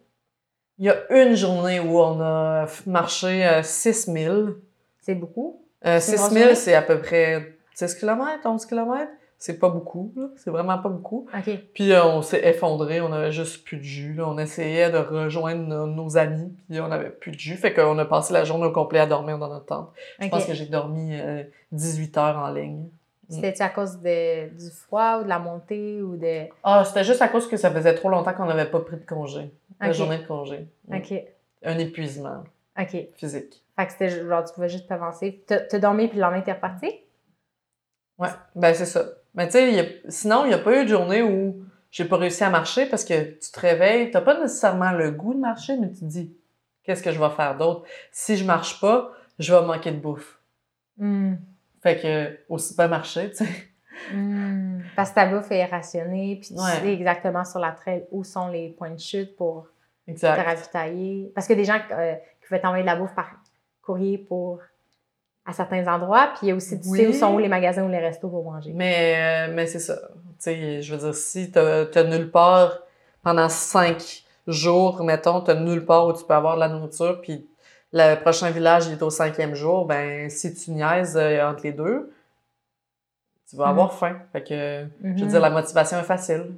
Il y a une journée où on a marché euh, 6000. C'est beaucoup? Euh, C'est une grosse 6000, journée? c'est à peu près 10 km, 11 km. C'est pas beaucoup, là. C'est vraiment pas beaucoup. Puis euh, on s'est effondré, on avait juste plus de jus. Là. On essayait de rejoindre nos, nos amis, puis on avait plus de jus. Fait qu'on a passé la journée au complet à dormir dans notre tente. Je pense que j'ai dormi euh, 18 heures en ligne. C'était-tu à cause de, du froid ou de la montée ou de. Ah, c'était juste à cause que ça faisait trop longtemps qu'on n'avait pas pris de congé. La journée de congé. Mm. OK. Un épuisement OK. physique. Fait que c'était genre, tu pouvais juste pas avancer. T'as dormi puis le lendemain, t'es reparti? Ouais, ben c'est ça. Mais tu sais, a- sinon, il n'y a pas eu de journée où j'ai pas réussi à marcher parce que tu te réveilles, t'as pas nécessairement le goût de marcher, mais tu te dis, qu'est-ce que je vais faire d'autre? Si je marche pas, je vais manquer de bouffe. Hmm. Fait que, aussi bien marcher, tu sais. Hmm. Parce que ta bouffe est rationnée, puis tu Ouais. sais exactement sur la trail où sont les points de chute pour te ravitailler. Parce a des gens euh, qui veulent t'envoyer de la bouffe par courrier pour à certains endroits, puis il y a aussi, tu Oui. sais où sont où les magasins ou les restos pour manger. Mais, euh, mais c'est ça. Tu sais, je veux dire, si t'as nulle part pendant cinq jours, mettons, t'as nulle part où tu peux avoir de la nourriture, puis le prochain village il est au cinquième jour, ben si tu niaises euh, entre les deux, tu vas Mhm. avoir faim. Fait que, je veux Mhm. dire, la motivation est facile.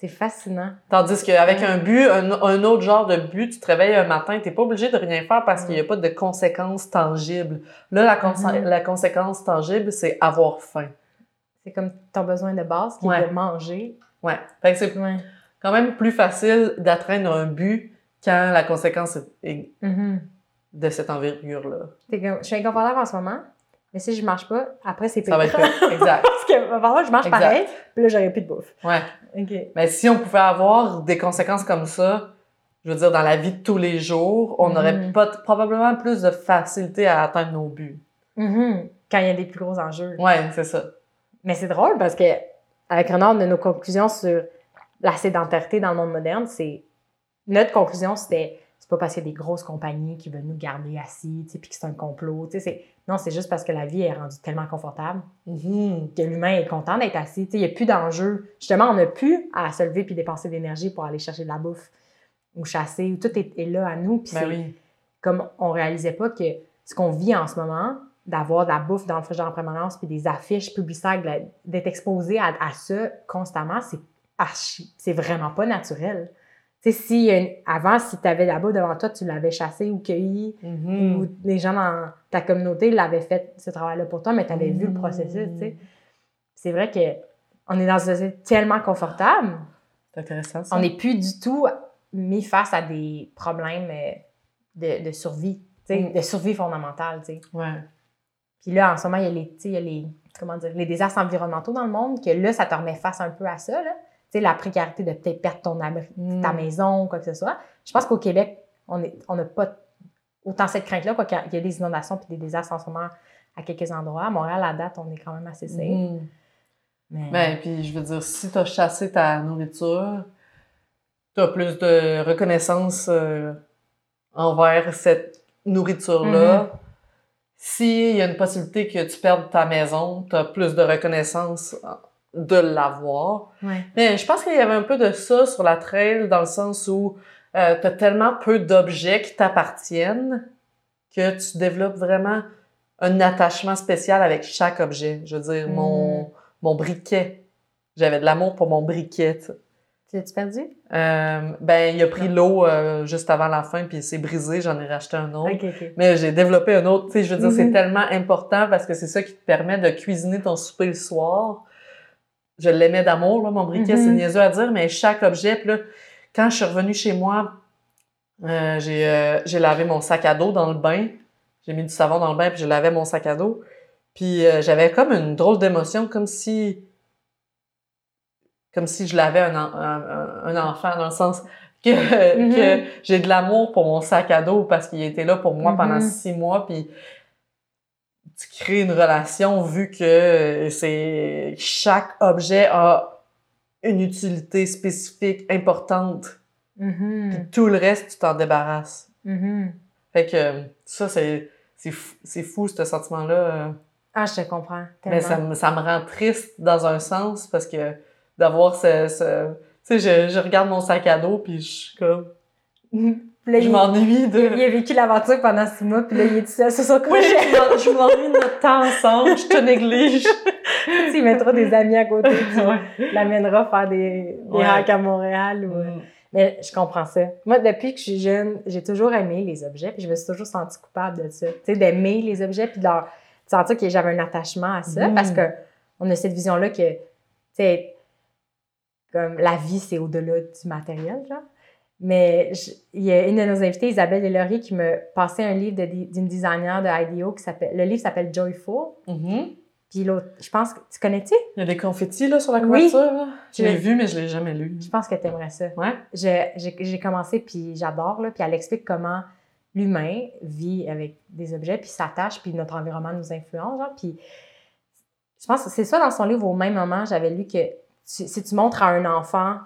C'est fascinant. Tandis qu'avec Ouais. un but, un, un autre genre de but, tu te réveilles un matin, t'es pas obligé de rien faire parce Mhm. qu'il n'y a pas de conséquences tangibles. Là, la, Mhm. la conséquence tangible, c'est avoir faim. C'est comme ton besoin de base qui Ouais. est de manger. Ouais. Fait que c'est Ouais. quand même plus facile d'atteindre un but quand la conséquence est- Mhm. De cette envergure-là. Je suis inconfortable en ce moment, mais si je marche pas, après c'est Ça va pire. être fait. Exact. (laughs) Parce que que je marche Exact. pareil, puis là j'aurai plus de bouffe. Ouais. OK. Mais si on pouvait avoir des conséquences comme ça, je veux dire, dans la vie de tous les jours, on Mhm. aurait pas, probablement plus de facilité à atteindre nos buts. Mhm. Quand il y a des plus gros enjeux. Ouais, c'est ça. Mais c'est drôle parce que avec Renard, de nos conclusions sur la sédentarité dans le monde moderne, c'est notre conclusion, c'était c'est pas parce qu'il y a des grosses compagnies qui veulent nous garder assis, tu sais, puis que c'est un complot, tu sais, c'est non, c'est juste parce que la vie est rendue tellement confortable Mhm. que l'humain est content d'être assis, tu sais, il n'y a plus d'enjeu. Justement, on n'a plus à se lever puis dépenser de l'énergie pour aller chercher de la bouffe ou chasser, tout est, est là à nous, puis Ben c'est oui. comme on réalisait pas que ce qu'on vit en ce moment, d'avoir de la bouffe dans le frigidaire en permanence, puis des affiches publicitaires, d'être exposé à, à ça constamment, c'est archi, c'est vraiment pas naturel. Tu sais, si avant, si tu avais la bouffe devant toi, tu l'avais chassé ou cueilli, Mhm. ou les gens dans ta communauté l'avaient fait ce travail-là pour toi, mais tu avais vu le Mhm. processus, tu sais. C'est vrai que on est dans une société tellement confortable, C'est intéressant, ça. on n'est plus du tout mis face à des problèmes euh, de, de survie, tu sais, Mm. de survie fondamentale, tu sais. Ouais. Puis là, en ce moment, il y a les, tu sais, il y a les, comment dire, les désastres environnementaux dans le monde, que là, ça te remet face un peu à ça, là. Sais, la précarité de peut-être perdre ton abri, Mm. ta maison, quoi que ce soit. Je pense qu'au Québec, on est- on n'a pas autant cette crainte-là, quoi qu'il y a- des inondations puis des désastres en ce moment à quelques endroits. À Montréal, à date, on est quand même assez safe. Mhm. Mais... Ben, puis je veux dire, si tu as chassé ta nourriture, tu as plus de reconnaissance euh, envers cette nourriture-là. Mhm. S'il y a une possibilité que tu perdes ta maison, tu as plus de reconnaissance de l'avoir. Ouais. Mais je pense qu'il y avait un peu de ça sur la trail, dans le sens où tu as tellement peu d'objets qui t'appartiennent que tu développes vraiment un attachement spécial avec chaque objet. Je veux dire, Mm. mon, mon briquet. J'avais de l'amour pour mon briquet. tu sais. Tu l'as-tu perdu? Euh, ben, il a pris l'eau euh, juste avant la fin, puis c'est brisé, j'en ai racheté un autre. Mais j'ai développé un autre. Tu sais, je veux dire, c'est Mhm. tellement important parce que c'est ça qui te permet de cuisiner ton souper le soir. Je l'aimais d'amour, là, mon briquet, c'est Mhm. niaiseux à dire, mais chaque objet, puis là, quand je suis revenue chez moi, euh, j'ai euh, j'ai lavé mon sac à dos dans le bain. J'ai mis du savon dans le bain, puis je lavais mon sac à dos. Puis euh, j'avais comme une drôle d'émotion, comme si comme si je lavais un, en- un, un- un enfant, dans le sens que, Mhm. que j'ai de l'amour pour mon sac à dos parce qu'il était là pour moi pendant Mhm. six mois, puis tu crées une relation vu que c'est chaque objet a une utilité spécifique importante. Mhm. Puis tout le reste, tu t'en débarrasses. Mhm. Fait que ça, c'est c'est fou, c'est fou, ce sentiment-là. euh. Ah, je te comprends. Mais ça, me- ça me rend triste dans un sens parce que d'avoir ce... ce- tu sais, je, je regarde mon sac à dos puis je suis comme... Puis là, Je m'ennuie de... il, a vécu l'aventure pendant six mois, puis là, il est tout seul sur son Oui, crochet. je m'en- je m'ennuie de notre temps ensemble, je te néglige. (laughs) il mettra des amis à côté, tu Ouais. l'amènera faire des, des Ouais. hacks à Montréal. Ou... Mm. Mais je comprends ça. Moi, depuis que je suis jeune, j'ai toujours aimé les objets, puis je me suis toujours sentie coupable de ça. Tu sais, d'aimer les objets, puis de, leur... de sentir que j'avais un attachement à ça, Mm. parce que on a cette vision-là que, tu sais, comme la vie, c'est au-delà du matériel, genre. Mais je- il y a une de nos invitées, Isabelle Deslauriers, qui me passait un livre de- d'une designer de IDEO qui s'appelle... Le livre s'appelle Joyful. Mhm. Puis l'autre, je pense que... Tu connais-tu? Il y a des confettis là, sur la Oui. couverture. là. Je l'ai vu, mais je l'ai jamais lu. Je pense que tu aimerais ça. Ouais. J'ai commencé, puis j'adore, puis elle explique comment l'humain vit avec des objets, puis s'attache, puis notre environnement nous influence, genre, puis je pense que c'est ça dans son livre, au même moment, j'avais lu que tu- si tu montres à un enfant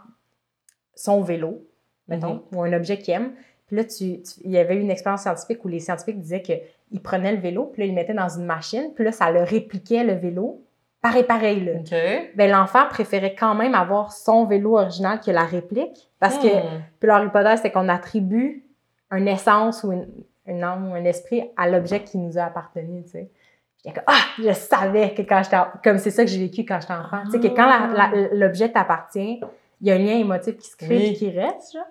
son vélo, mettons, ou un objet qu'il aime, puis là, tu, tu- il y avait une expérience scientifique où les scientifiques disaient qu'ils prenaient le vélo, puis là, ils le mettaient dans une machine, puis là, ça le répliquait, le vélo, pareil, pareil, là OK. ben, l'enfant préférait quand même avoir son vélo original que la réplique. Parce que, Hmm. puis leur hypothèse, c'est qu'on attribue une essence ou une, une âme ou un esprit à l'objet qui nous a appartenu, tu sais. J'étais comme, ah, je savais que quand j'étais, comme c'est ça que j'ai vécu quand j'étais enfant. Tu sais, que quand la- l'objet t'appartient, il y a un lien émotif qui se crée Oui. et qui reste, genre.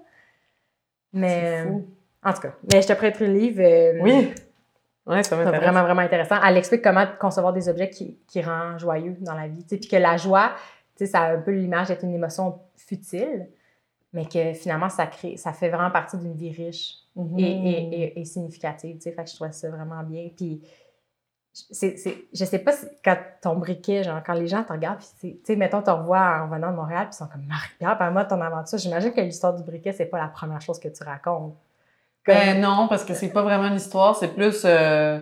Mais, fou. en tout cas, mais je te prêterai le livre. euh, Oui. Ouais, ça c'est m'intéresse. vraiment, vraiment intéressant. Elle explique comment concevoir des objets qui, qui rend joyeux dans la vie. Puis que la joie, ça a un peu l'image d'être une émotion futile, mais que finalement, ça crée, ça fait vraiment partie d'une vie riche Mhm. et, et, et, et significative. Fait que je trouvais ça vraiment bien. Puis, c'est, c'est, je sais pas si, quand ton briquet, genre, quand les gens te regardent, tu sais, mettons, te revois en venant de Montréal, puis ils sont comme, Marie-Pierre, parle-moi de ton aventure. J'imagine que l'histoire du briquet, c'est pas la première chose que tu racontes. Comme- Ben non, parce que c'est pas vraiment une histoire, c'est plus euh,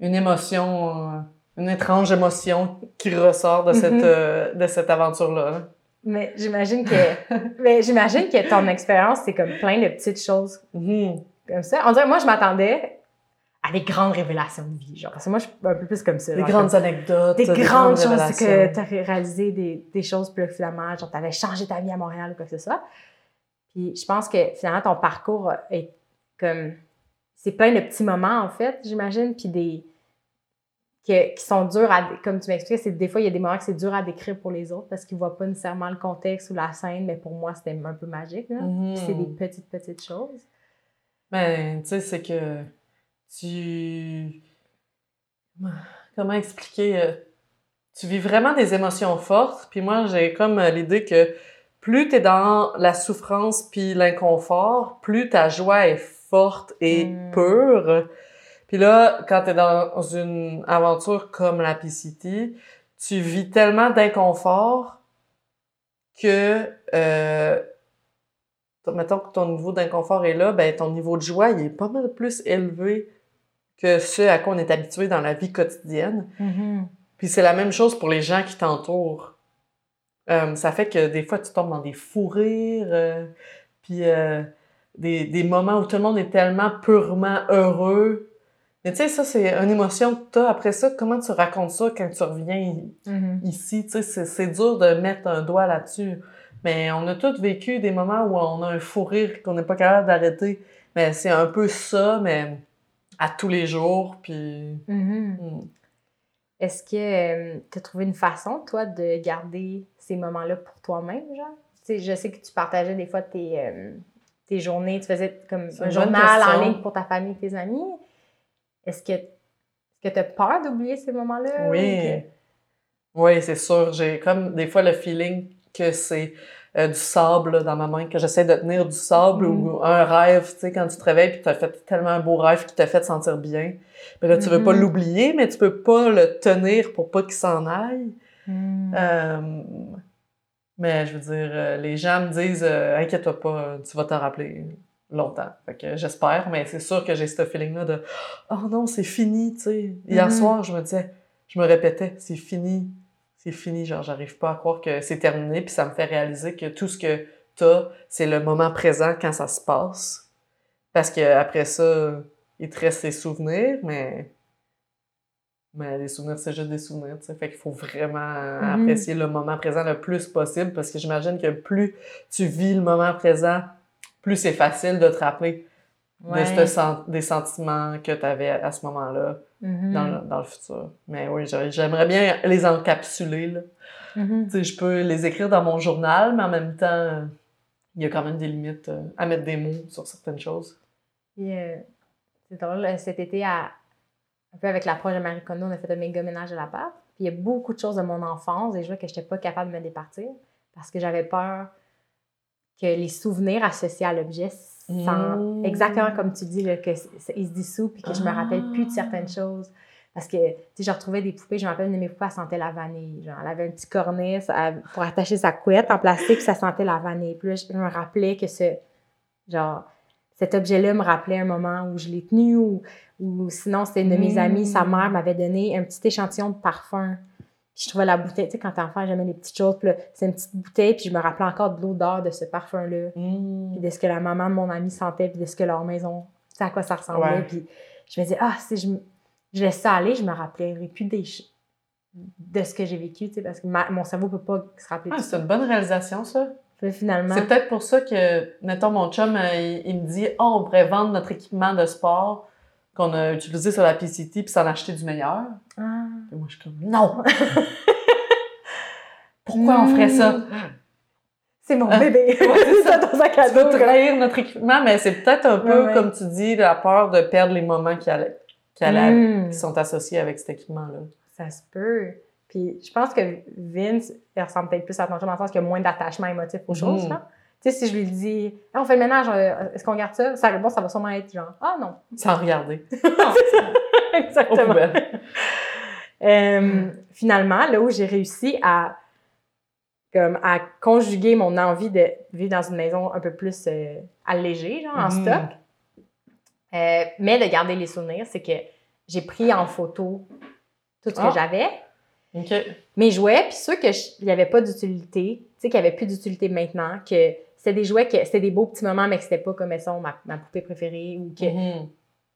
une émotion, euh, une étrange émotion qui ressort de cette, Mhm. euh, de cette aventure-là. là. Mais j'imagine que, (laughs) mais j'imagine que ton expérience, c'est comme plein de petites choses Mhm. comme ça. On dirait, moi, je m'attendais à des grandes révélations de vie, genre. Parce que moi, je suis un peu plus comme ça. Des genre, grandes comme anecdotes. des grandes choses révélations. que tu as réalisé, des, des choses plus finalement, genre, tu avais changé ta vie à Montréal ou quoi que ce soit. Puis je pense que finalement, ton parcours est comme. C'est plein de petits moments, en fait, j'imagine, puis des. que- qui sont durs à. Comme tu m'expliquais, c'est des fois, il y a des moments que c'est dur à décrire pour les autres parce qu'ils ne voient pas nécessairement le contexte ou la scène, mais pour moi, c'était un peu magique. là. Puis c'est des petites, petites choses. Ben, tu sais, c'est que tu. Comment expliquer? euh, Tu vis vraiment des émotions fortes, puis moi, j'ai comme euh, l'idée que plus t'es dans la souffrance puis l'inconfort, plus ta joie est forte et Mm. pure. Puis là, quand t'es dans une aventure comme la PCT, tu vis tellement d'inconfort que, euh, mettons que ton niveau d'inconfort est là, ben ton niveau de joie, il est pas mal plus élevé que ce à quoi on est habitué dans la vie quotidienne. Puis c'est la même chose pour les gens qui t'entourent. Euh, ça fait que des fois, tu tombes dans des fous rires, euh, puis euh, des, des moments où tout le monde est tellement purement heureux. Mais tu sais, ça, c'est une émotion que tu as. Après ça, comment tu racontes ça quand tu reviens Mhm. ici? Tu sais, c'est- c'est dur de mettre un doigt là-dessus. Mais on a tous vécu des moments où on a un fou rire qu'on n'est pas capable d'arrêter. Mais c'est un peu ça, mais à tous les jours, puis... Mhm. hmm. Est-ce que tu as trouvé une façon, toi, de garder ces moments-là pour toi-même, genre? Je sais que tu partageais des fois tes, euh, tes journées, tu faisais comme un journal en ligne pour ta famille et tes amis. Est-ce que est-ce que tu as peur d'oublier ces moments-là? Oui. ou Oui, c'est sûr. J'ai comme des fois le feeling que c'est euh, du sable dans ma main, que j'essaie de tenir du sable Mm. ou un rêve, tu sais, quand tu te réveilles puis tu as fait tellement un beau rêve qui t'a fait sentir bien. Mais là, tu veux pas Mhm. l'oublier, mais tu peux pas le tenir pour pas qu'il s'en aille. Mm. Euh, mais je veux dire, euh, les gens me disent euh, Inquiète-toi pas, tu vas t'en rappeler longtemps. Fait que j'espère, mais c'est sûr que j'ai ce feeling-là de Oh non, c'est fini, tu sais. Hier Mhm. soir, je me disais, je me répétais, c'est fini, c'est fini. Genre, j'arrive pas à croire que c'est terminé, puis ça me fait réaliser que tout ce que t'as, c'est le moment présent quand ça se passe. Parce que après ça, il te reste tes souvenirs, mais. Mais les souvenirs, c'est juste des souvenirs, tu sais. Fait qu'il faut vraiment Mhm. apprécier le moment présent le plus possible parce que j'imagine que plus tu vis le moment présent, plus c'est facile de te rappeler Ouais. de ce sen- des sentiments que tu avais à ce moment-là Dans, le, dans le futur. Mais oui, j'a- j'aimerais bien les encapsuler. Là. Tu sais, je peux les écrire dans mon journal, mais en même temps, il y a quand même des limites euh, à mettre des mots sur certaines choses. Euh, c'est drôle, là, cet été, à, un peu avec l'approche de Marie Kondo, on a fait un méga ménage à l'appart. Puis il y a beaucoup de choses de mon enfance, des joies que je n'étais pas capable de me départir parce que j'avais peur que les souvenirs associés à l'objet, sans- Mm. exactement comme tu dis, là, que ils se dissouent puis que je me rappelle plus de certaines choses. Parce que, tu sais, je retrouvais des poupées, je me rappelle une de mes poupées, elle sentait la vanille. Genre, elle avait un petit cornet pour attacher sa couette en plastique, puis ça sentait la vanille. Puis là, je me rappelais que ce, genre, cet objet-là me rappelait un moment où je l'ai tenu ou, ou sinon, c'était une de mes Mm. amies, sa mère m'avait donné un petit échantillon de parfum. Puis je trouvais la bouteille, tu sais, quand t'es enfant, j'aimais les petites choses. Puis là, c'est une petite bouteille, puis je me rappelais encore de l'odeur de ce parfum-là Mm. puis de ce que la maman de mon ami sentait, puis de ce que leur maison, tu sais, à quoi ça ressemblait. Ouais. Puis je me disais, ah, si je, me- je laisse ça aller, je me rappellerai plus des de ce que j'ai vécu, tu sais, parce que ma- mon cerveau peut pas se rappeler Ah, c'est une bonne réalisation, ça. Finalement, C'est peut-être pour ça que, mettons, mon chum, euh, il, il me dit « Oh, on pourrait vendre notre équipement de sport qu'on a utilisé sur la PCT puis s'en acheter du meilleur. Ah. » Moi, je suis comme « Non! (laughs) Pourquoi on ferait ça? Mm. C'est mon Ah. bébé. (laughs) Ouais, c'est ça. ton sac à Tu veux dos. trahir notre équipement, mais c'est peut-être un peu, Ouais, ouais. comme tu dis, la peur de perdre les moments qui, allaient- qui, allaient- Mm. qui sont associés avec cet équipement-là. Ça se peut. Puis je pense que Vince, il ressemble peut-être plus à ton chum dans le sens qu'il y a moins d'attachement émotif aux choses. Mhm. là. Tu sais, si je lui dis, Ah, on fait le ménage, euh, est-ce qu'on garde ça? Sa réponse, ça va sûrement être genre, ah non. Sans regarder. (laughs) Exactement. Euh, finalement, là où j'ai réussi à, comme, à conjuguer mon envie de vivre dans une maison un peu plus euh, allégée, genre en Mhm. stock, euh, mais de garder les souvenirs, c'est que j'ai pris en photo tout ce que Ah. j'avais, mes jouets, puis ceux que n'y avait pas d'utilité, tu sais, qu'il n'y avait plus d'utilité maintenant, que c'était des jouets que c'était des beaux petits moments, mais que c'était pas comme, mettons, ma, ma poupée préférée ou que Mhm.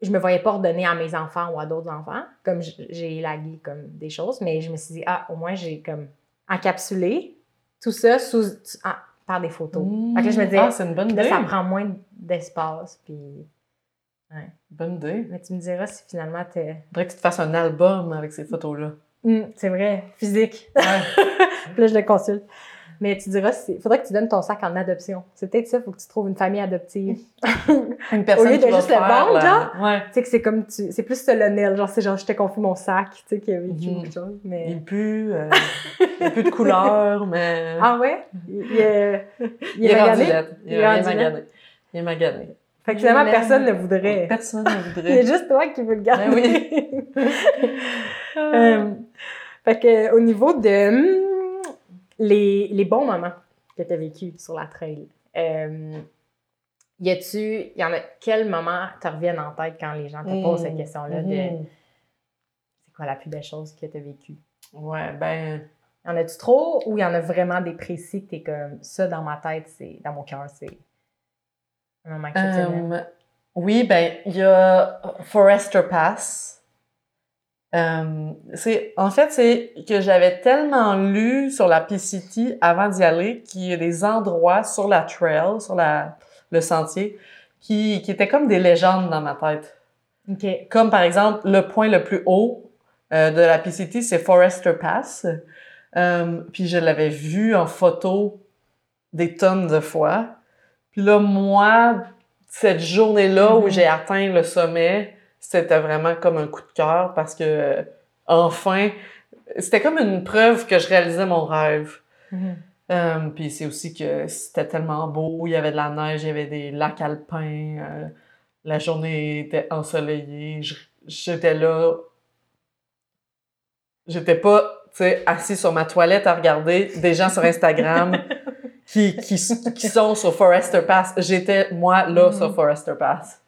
Je me voyais pas redonner à mes enfants ou à d'autres enfants, comme j'ai élagué comme des choses, mais je me suis dit, ah, au moins, j'ai comme encapsulé tout ça sous, en- par des photos. Fait que là, je me disais, Ah, c'est une bonne là, idée. ça prend moins d'espace, puis... Bonne idée. Mais tu me diras si finalement t'es... Faudrait que tu te fasses un album avec ces photos-là. Hum, c'est vrai, physique. Ouais. (laughs) Puis là, je le consulte. Mais tu diras, il faudrait que tu donnes ton sac en adoption. C'est peut-être ça, il faut que tu trouves une famille adoptive. (laughs) Une personne Au lieu qui de va juste le vendre, la- genre? Ouais. Tu sais que c'est comme tu. C'est plus solennel. Genre, c'est genre, je te confie mon sac, tu sais, qui a vécu de choses. Mais... Il pue, euh, il a plus de couleur, (laughs) mais... Ah ouais? Il, il est, il est magané? Il est magané. Il est magané. Fait que finalement, personne ne voudrait. Personne ne (laughs) voudrait. juste toi qui veux le garder. Ben oui. Euh, fait que, au niveau de hum, les, les bons moments que tu as vécu sur la trail, euh, y a-tu, y en a, quel moment te reviennent en tête quand les gens te posent cette Mm. question-là de Mhm. c'est quoi la plus belle chose que tu as vécue? Ouais, ben... Y en a-tu trop ou y en a vraiment des précis que t'es comme ça dans ma tête, c'est dans mon cœur, c'est un moment exceptionnel? Euh, oui, ben, il y a Forester Pass. Euh, c'est, en fait, c'est que j'avais tellement lu sur la PCT avant d'y aller qu'il y a des endroits sur la trail, sur la, le sentier, qui, qui étaient comme des légendes dans ma tête. OK. Comme par exemple, le point le plus haut euh, de la PCT, c'est Forester Pass. Euh, puis je l'avais vu en photo des tonnes de fois. Puis là, moi, cette journée-là où Mhm. j'ai atteint le sommet, c'était vraiment comme un coup de cœur parce que euh, enfin, c'était comme une preuve que je réalisais mon rêve. Mhm. Euh, puis c'est aussi que c'était tellement beau, il y avait de la neige, il y avait des lacs alpins, euh, la journée était ensoleillée, je- j'étais là, j'étais pas, tu sais, assis sur ma toilette à regarder des gens sur Instagram (laughs) qui, qui, qui sont sur Forester Pass. J'étais, moi, là, Mhm. sur Forester Pass.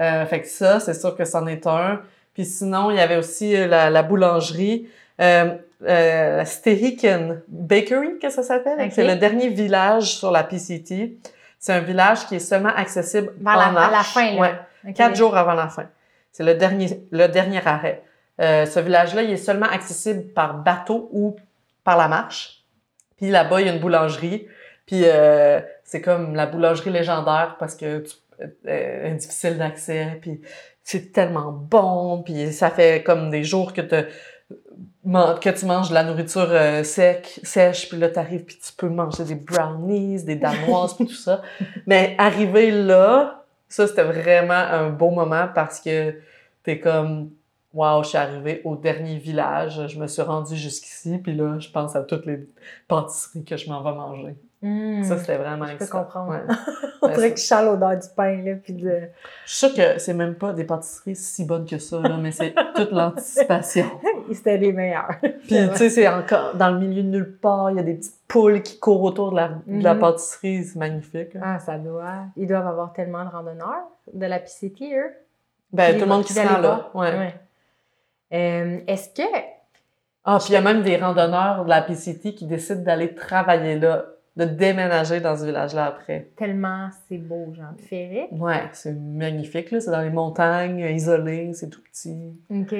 Euh, fait que ça, c'est sûr que c'en est un. Puis sinon, il y avait aussi euh, la, la boulangerie, euh, euh, la Stehiken Bakery, que ça s'appelle? C'est le dernier village sur la PCT. C'est un village qui est seulement accessible Vers la, en à la marche. fin, là. Ouais. Quatre jours avant la fin. C'est le dernier, le dernier arrêt. Euh, ce village-là, il est seulement accessible par bateau ou par la marche. Puis là-bas, il y a une boulangerie. Puis euh, c'est comme la boulangerie légendaire parce que tu, euh, est difficile d'accès. Puis c'est tellement bon. Puis ça fait comme des jours que, te- que tu manges de la nourriture euh, sec, sèche. Puis là, t'arrives puis tu peux manger des brownies, des danoises, puis tout ça. (laughs) Mais arriver là, ça, c'était vraiment un beau moment parce que t'es comme, wow, je suis arrivée au dernier village, je me suis rendue jusqu'ici, puis là, je pense à toutes les pâtisseries que je m'en vais manger. Hmm. Ça, c'était vraiment Je peux comprendre. Ouais. (laughs) On dirait que je sens l'odeur du pain, là, puis de... Je suis sûre que c'est même pas des pâtisseries si bonnes que ça, là, mais c'est (laughs) toute l'anticipation. C'était les meilleurs. Puis, tu sais, c'est encore dans le milieu de nulle part, il y a des petites poules qui courent autour de la, de la Mhm. pâtisserie, c'est magnifique. hein. Ah, ça doit. Ils doivent avoir tellement de randonneurs de la PCT, eux. Ben, tout le monde qui se rend là. Ouais. Euh, Est-ce que Ah, puis il y a même des randonneurs de la PCT qui décident d'aller travailler là, de déménager dans ce village-là après. tellement c'est beau, genre, féerique? Ouais, c'est magnifique, là. C'est dans les montagnes, euh, isolé, c'est tout petit. OK.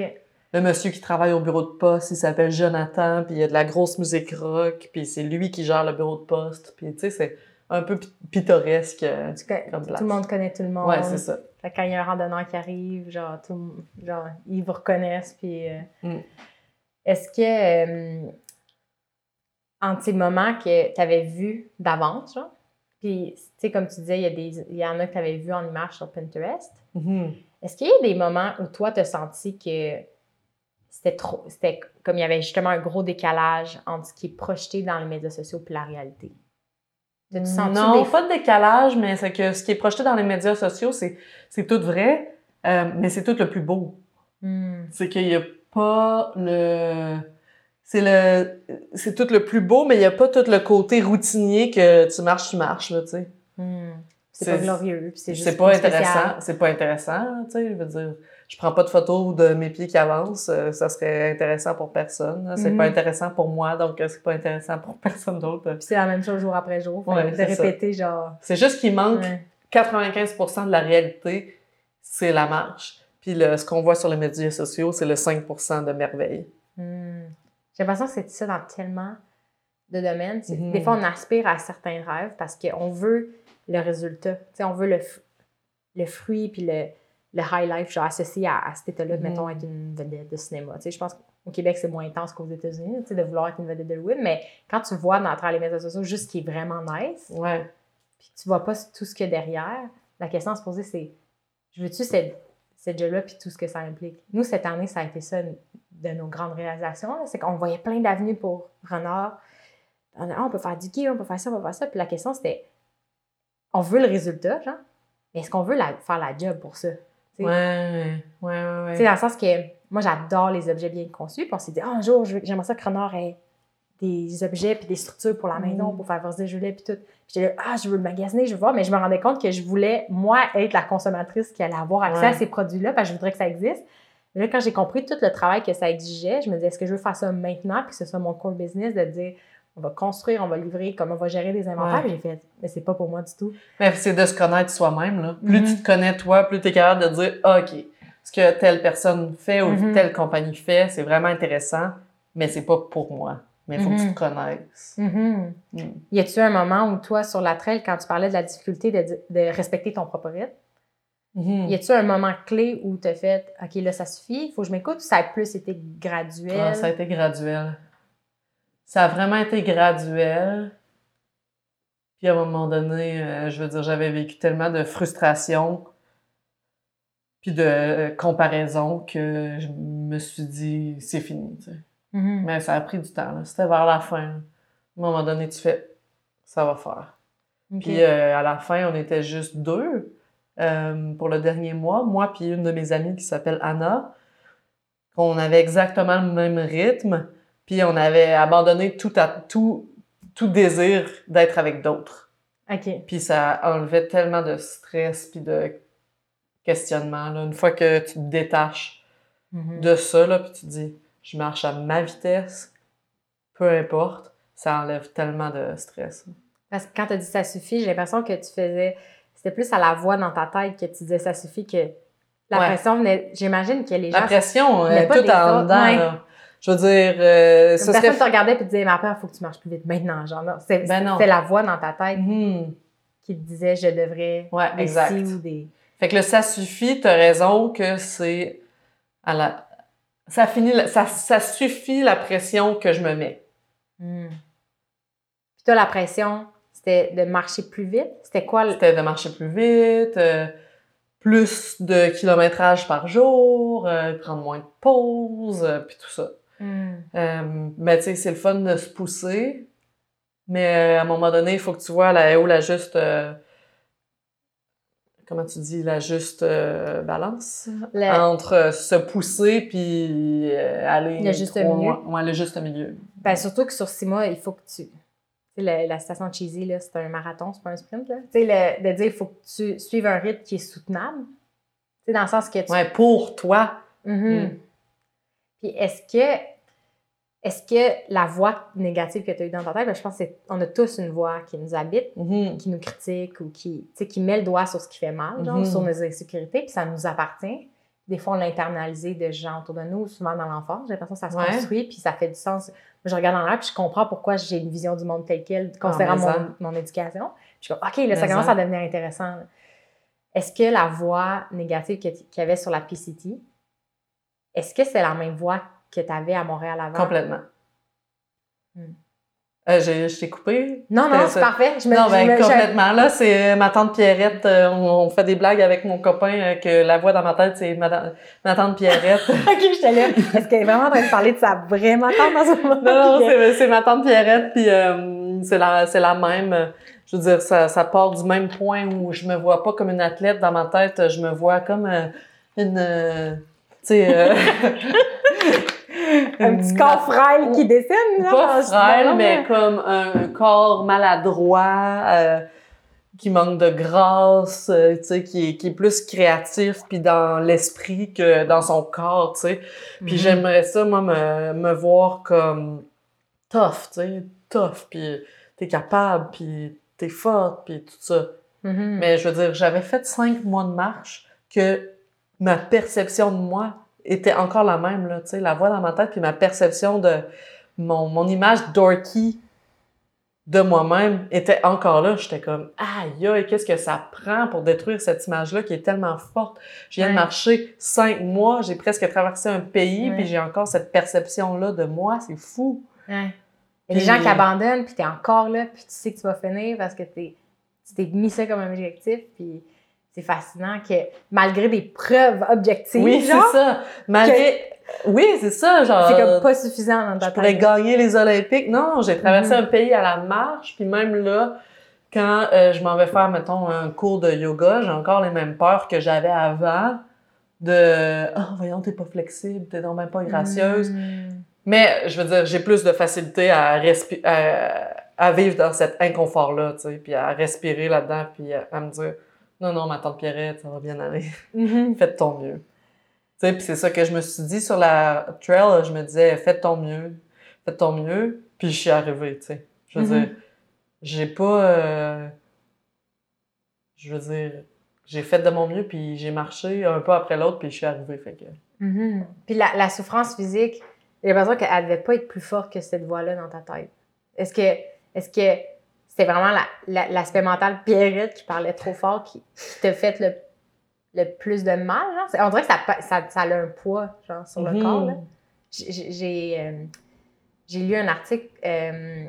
Le monsieur qui travaille au bureau de poste, il s'appelle Jonathan, puis il y a de la grosse musique rock, puis c'est lui qui gère le bureau de poste. Puis, tu sais, c'est un peu pi- pittoresque. euh, Comme place. tout le monde connaît tout le monde. Ouais, c'est ça. Fait quand il y a un randonneur qui arrive, genre, tout, genre ils vous reconnaissent. Puis, euh, Mm. Est-ce que, euh, entre ces moments que tu avais vus d'avance, puis, tu sais, comme tu disais, il y, a des- il y en a que tu avais vu en image sur Pinterest. Mhm. Est-ce qu'il y a des moments où toi, tu as senti que c'était trop. C'était comme il y avait justement un gros décalage entre ce qui est projeté dans les médias sociaux et la réalité? Senti Non, des- pas de décalage, mais c'est que ce qui est projeté dans les médias sociaux, c'est, c'est tout vrai, euh, mais c'est tout le plus beau. Hmm. C'est qu'il n'y a pas le. C'est le. C'est tout le plus beau, mais il n'y a pas tout le côté routinier que tu marches, tu marches, là, tu sais. Hmm. C'est C'est- pas glorieux, c'est juste C'est pas intéressant. C'est pas intéressant, tu sais. Je veux dire, je prends pas de photos de mes pieds qui avancent. euh, ça serait intéressant pour personne. là. C'est Mhm. pas intéressant pour moi, donc euh, c'est pas intéressant pour (laughs) personne d'autre. C'est la même chose jour après jour. Ouais, de c'est ça. répéter, genre. C'est juste qu'il manque ouais. 95% de la réalité, c'est la marche. Puis le, ce qu'on voit sur les médias sociaux, c'est le 5% de merveille. Hmm. J'ai l'impression que c'est ça dans tellement de domaines. Mhm. Des fois, on aspire à certains rêves parce qu'on veut le résultat. On veut le, le fruit puis le, le high life, genre associé à, à cet état-là, Mhm. mettons, être une vedette de cinéma. Je pense qu'au Québec, c'est moins intense qu'aux États-Unis, de vouloir être une vedette de Hollywood, mais quand tu vois dans les médias sociaux juste ce qui est vraiment nice, Ouais. puis que tu vois pas tout ce qu'il y a derrière, la question à se poser, c'est je veux-tu cette, cette job-là puis tout ce que ça implique? Nous, cette année, ça a été ça de nos grandes réalisations. C'est qu'on voyait plein d'avenues pour Renard. On, a, Ah, on peut faire du gear, on peut faire ça, on peut faire ça. Puis la question, c'était on veut le résultat, genre, mais est-ce qu'on veut la- faire la job pour ça? Ouais, ouais, ouais, dans le sens que moi, j'adore les objets bien conçus. Puis on s'est dit, Ah, un jour, j'aimerais ça que Renard ait des objets puis des structures pour la maison, Mm. pour faire favoriser Julie puis tout. J'étais là, ah, je veux le magasiner, je veux voir. Mais je me rendais compte que je voulais, moi, être la consommatrice qui allait avoir accès Ouais. à ces produits-là parce que je voudrais que ça existe. Là, quand j'ai compris tout le travail que ça exigeait, je me disais, est-ce que je veux faire ça maintenant puis que ce soit mon core business de dire, on va construire, on va livrer, comment on va gérer les inventaires? Ouais. Puis j'ai fait, mais c'est pas pour moi du tout. Mais c'est de se connaître soi-même, là. Plus Mhm. tu te connais toi, plus tu es capable de dire, Ah, OK, ce que telle personne fait ou Mhm. telle compagnie fait, c'est vraiment intéressant, mais c'est pas pour moi. Mais il faut que tu te connaisses. Mhm. Mm. Y a-tu un moment où toi, sur la trail, quand tu parlais de la difficulté de, de respecter ton propre rythme, Mhm. y a-tu un moment clé où tu as fait OK, là, ça suffit, il faut que je m'écoute ou ça a plus été graduel? Ah, ça a été graduel. Ça a vraiment été graduel. Puis à un moment donné, euh, je veux dire, j'avais vécu tellement de frustration puis de euh, comparaison que je me suis dit, c'est fini. tu Mhm. Mais ça a pris du temps. C'était vers la fin. là. À un moment donné, tu fais ça va faire. Puis euh, à la fin, on était juste deux euh, pour le dernier mois. Moi puis une de mes amies qui s'appelle Anna. On avait exactement le même rythme. Puis on avait abandonné tout, à, tout, tout désir d'être avec d'autres. Puis ça enlevait tellement de stress puis de questionnement. Là. Une fois que tu te détaches Mhm. de ça, là, puis tu te dis, je marche à ma vitesse, peu importe, ça enlève tellement de stress. Parce que quand tu as dit ça suffit, j'ai l'impression que tu faisais. C'était plus à la voix dans ta tête que tu disais ça suffit que la Ouais. pression venait. J'imagine que les gens. La pression pas tout en dedans. ouais. là. Je veux dire, euh, ce personne serait... te regardait et te disait, ma peur, il faut que tu marches plus vite maintenant. Genre, non, c'est Ben c'est la voix dans ta tête Mhm. qui te disait, je devrais. Ouais, exact. des. Fait que le ça suffit, t'as raison que c'est à la... Ça finit, ça, ça suffit la pression que je me mets. Hmm. Puis toi, la pression, c'était de marcher plus vite? C'était quoi le. C'était de marcher plus vite, euh, plus de kilométrage par jour, euh, prendre moins de pauses, euh, puis tout ça. Hmm. Euh, mais tu sais, c'est le fun de se pousser. Mais à un moment donné, il faut que tu vois la, où la juste. Comment tu dis, la juste euh, balance entre euh, se pousser puis euh, aller. Le juste trop milieu. loin. Ouais, le juste milieu. Ben, surtout que sur six mois, il faut que tu. Tu sais, la, la station cheesy, là, c'est un marathon, c'est pas un sprint. Là. Tu sais, le- de dire il faut que tu suives un rythme qui est soutenable. Tu sais, dans le sens que tu. Ouais, pour toi. Mhm. Mm. Puis est-ce que. Est-ce que la voix négative que tu as eue dans ta tête, ben, je pense qu'on a tous une voix qui nous habite, Mhm. qui nous critique ou qui, qui met le doigt sur ce qui fait mal, genre, Mhm. sur nos insécurités, puis ça nous appartient. Des fois, on l'a internalisé de gens autour de nous, souvent dans l'enfance. J'ai l'impression que ça se Ouais. construit, puis ça fait du sens. Je regarde en l'air, puis je comprends pourquoi j'ai une vision du monde telle quelle, considérant mais ça. mon, mon éducation. Puis je suis comme, OK, là, ça commence ça. à devenir intéressant. Est-ce que la voix négative qu'il y avait sur la PCT, est-ce que c'est la même voix que tu avais à Montréal avant? Complètement. Mm. Euh, j'ai- je t'ai coupé? Non, non, c'est parfait. Je me, non, je ben, me- je- complètement. Là, c'est euh, ma tante Pierrette. euh, on, on fait des blagues avec mon copain euh, que la voix dans ma tête, c'est ma, ma tante Pierrette. (laughs) OK, je te lève. Est-ce qu'elle est vraiment en train de parler de sa vraie tante dans ce moment? non, non, Puis, c'est ma tante Pierrette, puis c'est la, la même. Je veux dire, ça, ça part du même point où je me vois pas comme une athlète dans ma tête, je me vois comme une... tu sais... (laughs) euh, un petit corps frêle qui dessine, là. Pas frêle, mais comme un corps maladroit, euh, qui manque de grâce, euh, tu sais, qui est, qui est plus créatif, puis dans l'esprit que dans son corps, tu sais. Puis Mhm. j'aimerais ça, moi, me, me voir comme tough, tu sais, tough, puis t'es capable, puis t'es forte, puis tout ça. Mhm. Mais je veux dire, j'avais fait cinq mois de marche que ma perception de moi était encore la même, là, tu sais, la voix dans ma tête, puis ma perception de mon, mon image dorky de moi-même était encore là. J'étais comme, aïe, aïe, qu'est-ce que ça prend pour détruire cette image-là qui est tellement forte? Je viens de marcher cinq mois, j'ai presque traversé un pays, Ouais. puis j'ai encore cette perception-là de moi, c'est fou. Ouais. Il y a des Puis- gens qui abandonnent, puis t'es encore là, puis tu sais que tu vas finir parce que t'es, tu t'es mis ça comme un objectif, puis c'est fascinant que malgré des preuves objectives, Oui, c'est ça. Malgré... Oui, c'est ça, genre... c'est comme pas suffisant dans ta je pourrais gagner les Olympiques. Non, j'ai traversé Mhm. un pays à la marche, puis même là, quand euh, je m'en vais faire, mettons, un cours de yoga, j'ai encore les mêmes peurs que j'avais avant de « Ah, voyons, t'es pas flexible, t'es donc même pas gracieuse. Mm. Mais, je veux dire, j'ai plus de facilité à, à, à vivre dans cet inconfort-là, tu sais, puis à respirer là-dedans, puis à, à me dire « Non, non, ma tante Pierrette, ça va bien aller. » Mhm. fais de ton mieux. Tu sais, puis c'est ça que je me suis dit sur la trail, je me disais, fais de ton mieux, fais de ton mieux, puis je suis arrivée, tu sais. Je veux Mhm. dire, j'ai pas... euh, je veux dire, j'ai fait de mon mieux, puis j'ai marché un pas après l'autre, puis je suis arrivée, fait que... Mhm. Puis la, la souffrance physique, j'ai l'impression qu'elle devait pas être plus forte que cette voix-là dans ta tête. Est-ce que est-ce que c'était vraiment la- la- l'aspect mental Pierrette qui parlait trop fort qui, qui t'a fait le, le plus de mal? Genre? C'est- On dirait que ça, ça, ça a un poids genre, sur le Mhm. corps. J'ai- euh, j'ai lu un article euh,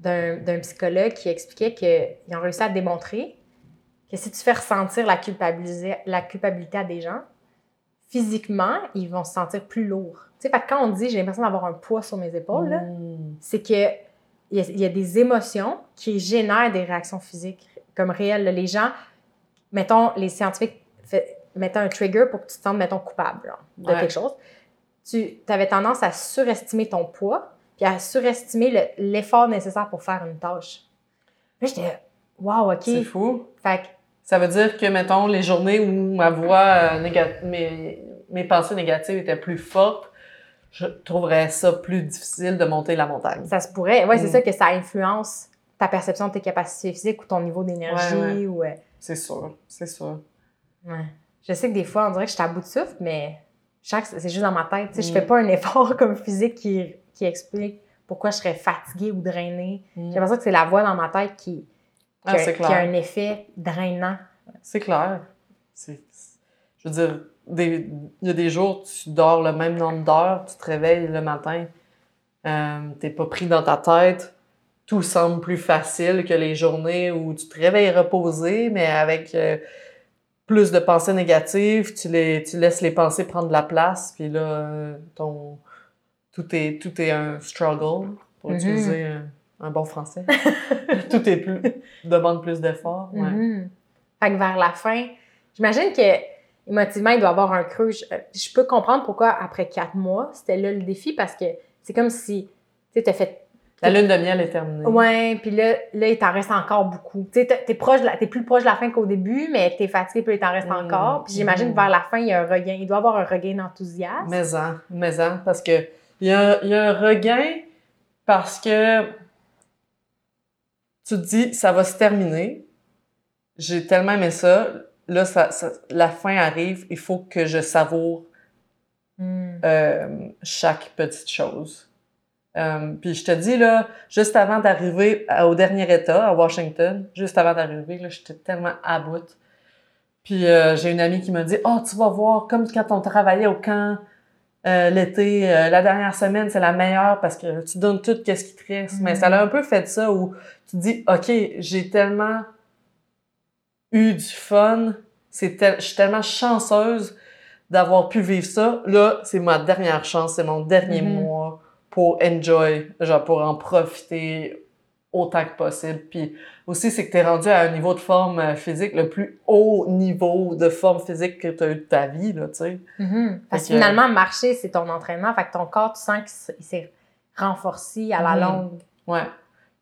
d'un psychologue qui expliquait qu'ils ont réussi à démontrer que si tu fais ressentir la, la culpabilité à des gens, physiquement, ils vont se sentir plus lourds. Tu sais, quand on dit j'ai l'impression d'avoir un poids sur mes épaules, Mm. c'est que il y, a- il y a des émotions qui génèrent des réactions physiques comme réelles. là. Les gens, mettons, les scientifiques fait- mettons un trigger pour que tu te sentes, mettons, coupable là, de Ouais. quelque chose. Tu avais tendance à surestimer ton poids puis à surestimer le- l'effort nécessaire pour faire une tâche. Là, j'étais, wow, OK. C'est fou. Fait que Ça veut dire que, mettons, les journées où ma voix, euh, néga- mes, mes pensées négatives étaient plus fortes, je trouverais ça plus difficile de monter la montagne. ça se pourrait. Ouais, c'est Mm. ça que ça influence ta perception de tes capacités physiques ou ton niveau d'énergie. Ouais, ouais. ou, euh, C'est sûr, c'est sûr. Ouais. Je sais que des fois, on dirait que je suis à bout de souffle, mais chaque, c'est juste dans ma tête. Je Mm. fais pas un effort (laughs) comme physique qui, qui explique pourquoi je serais fatiguée ou drainée. Mm. J'ai l'impression que c'est la voix dans ma tête qui, qui, Ah, a, c'est qui a un effet drainant. C'est clair. Je veux dire, des- il y a des jours, tu dors le même nombre d'heures, tu te réveilles le matin, euh, t'es pas pris dans ta tête, tout semble plus facile que les journées où tu te réveilles reposé, mais avec euh, plus de pensées négatives, tu, les, tu laisses les pensées prendre de la place, puis là, ton, tout, est, tout est un struggle, pour Mhm. utiliser un, un bon français. (laughs) tout est plus, demande plus d'efforts. ouais. Mhm. Fait que vers la fin, j'imagine que émotivement, il doit y avoir un creux. Je, euh, je peux comprendre pourquoi après quatre mois, c'était là le défi parce que c'est comme si tu as fait La lune de miel est terminée. Ouais, puis là, là, il t'en reste encore beaucoup. Tu sais, t'es- proche plus proche de la fin qu'au début, mais t'es fatigué, puis il t'en reste Mm. encore. Puis j'imagine Mm. que vers la fin, il y a un regain. Il doit y avoir un regain d'enthousiasme. Maison, maison, parce que il y a, il y a un regain parce que tu te dis, ça va se terminer. J'ai tellement aimé ça. Là, ça, ça- la fin arrive. Il faut que je savoure Mm. euh, chaque petite chose. Euh, puis je te dis, là, juste avant d'arriver au dernier état, à Washington, juste avant d'arriver, là, j'étais tellement à bout. Puis euh, j'ai une amie qui m'a dit, « Oh, tu vas voir, comme quand on travaillait au camp l'été, la dernière semaine, c'est la meilleure parce que tu donnes tout qu'est-ce qui te reste. Mais Mhm. ça a un peu fait ça où tu te dis, OK, j'ai tellement eu du fun, c'est tel- je suis tellement chanceuse d'avoir pu vivre ça. Là, c'est ma dernière chance, c'est mon dernier Mhm. mois pour enjoy, genre pour en profiter autant que possible. Puis aussi, c'est que tu es rendu à un niveau de forme euh, physique, le plus haut niveau de forme physique que tu as eu de ta vie, là, tu sais. Mhm. Parce que finalement, marcher, c'est ton entraînement. Fait que ton corps, tu sens qu'il s'est renforcé à la Mhm. longue. Ouais.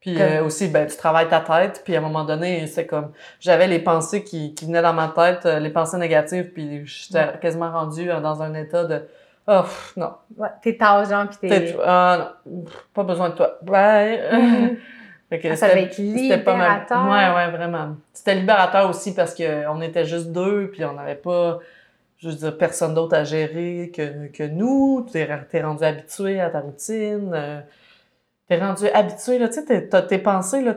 Puis Comme- euh, aussi, ben, tu travailles ta tête, puis à un moment donné, c'est comme, j'avais les pensées qui, qui venaient dans ma tête, euh, les pensées négatives, puis j'étais quasiment rendue euh, dans un état de, oh, pff, non, Ouais, t'es tâcheant, puis t'es... ah non, pff, pas besoin de toi, bye. (laughs) Fait que Ah, ça c'était- devait être pas mal- libérateur. Ouais, ouais, vraiment. C'était libérateur aussi parce que on était juste deux, puis on n'avait pas, je veux dire, personne d'autre à gérer que, que nous. T'es t'es rendu habitué à ta routine. T'es rendu habitué, là, tu sais, t'es- t'as tes pensées, là,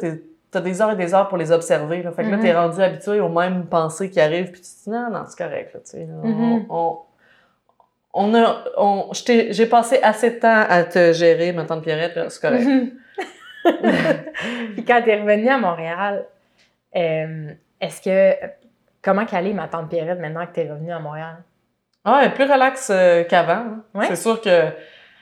t'as des heures et des heures pour les observer, là. Fait que là, Mhm. t'es rendu habitué aux mêmes pensées qui arrivent, puis tu te dis, non, non, c'est correct, là, tu sais. Mhm. on, on a, on, j'ai passé assez de temps à te gérer, ma tante Pierrette, là, c'est correct. (laughs) Puis quand t'es revenue à Montréal, euh, est-ce que... Comment qu'elle est, ma tante Pierrette, maintenant que t'es revenue à Montréal? Ah, elle est plus relax euh, qu'avant. hein. Ouais. C'est sûr que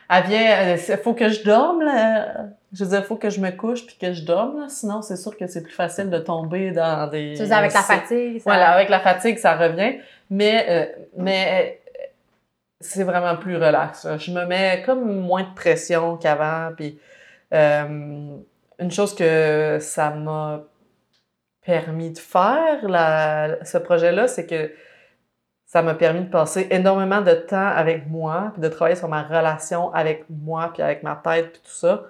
elle vient, il faut que je dorme, là. Je veux dire, faut que je me couche puis que je dorme, là. Sinon, c'est sûr que c'est plus facile de tomber dans des... Tu avec la fatigue? ça- Voilà, avec la fatigue, ça revient. Mais, euh, mais euh, c'est vraiment plus relax. là. Je me mets comme moins de pression qu'avant. Puis euh, une chose que ça m'a permis de faire, la- ce projet-là, c'est que ça m'a permis de passer énormément de temps avec moi, puis de travailler sur ma relation avec moi, puis avec ma tête, puis tout ça.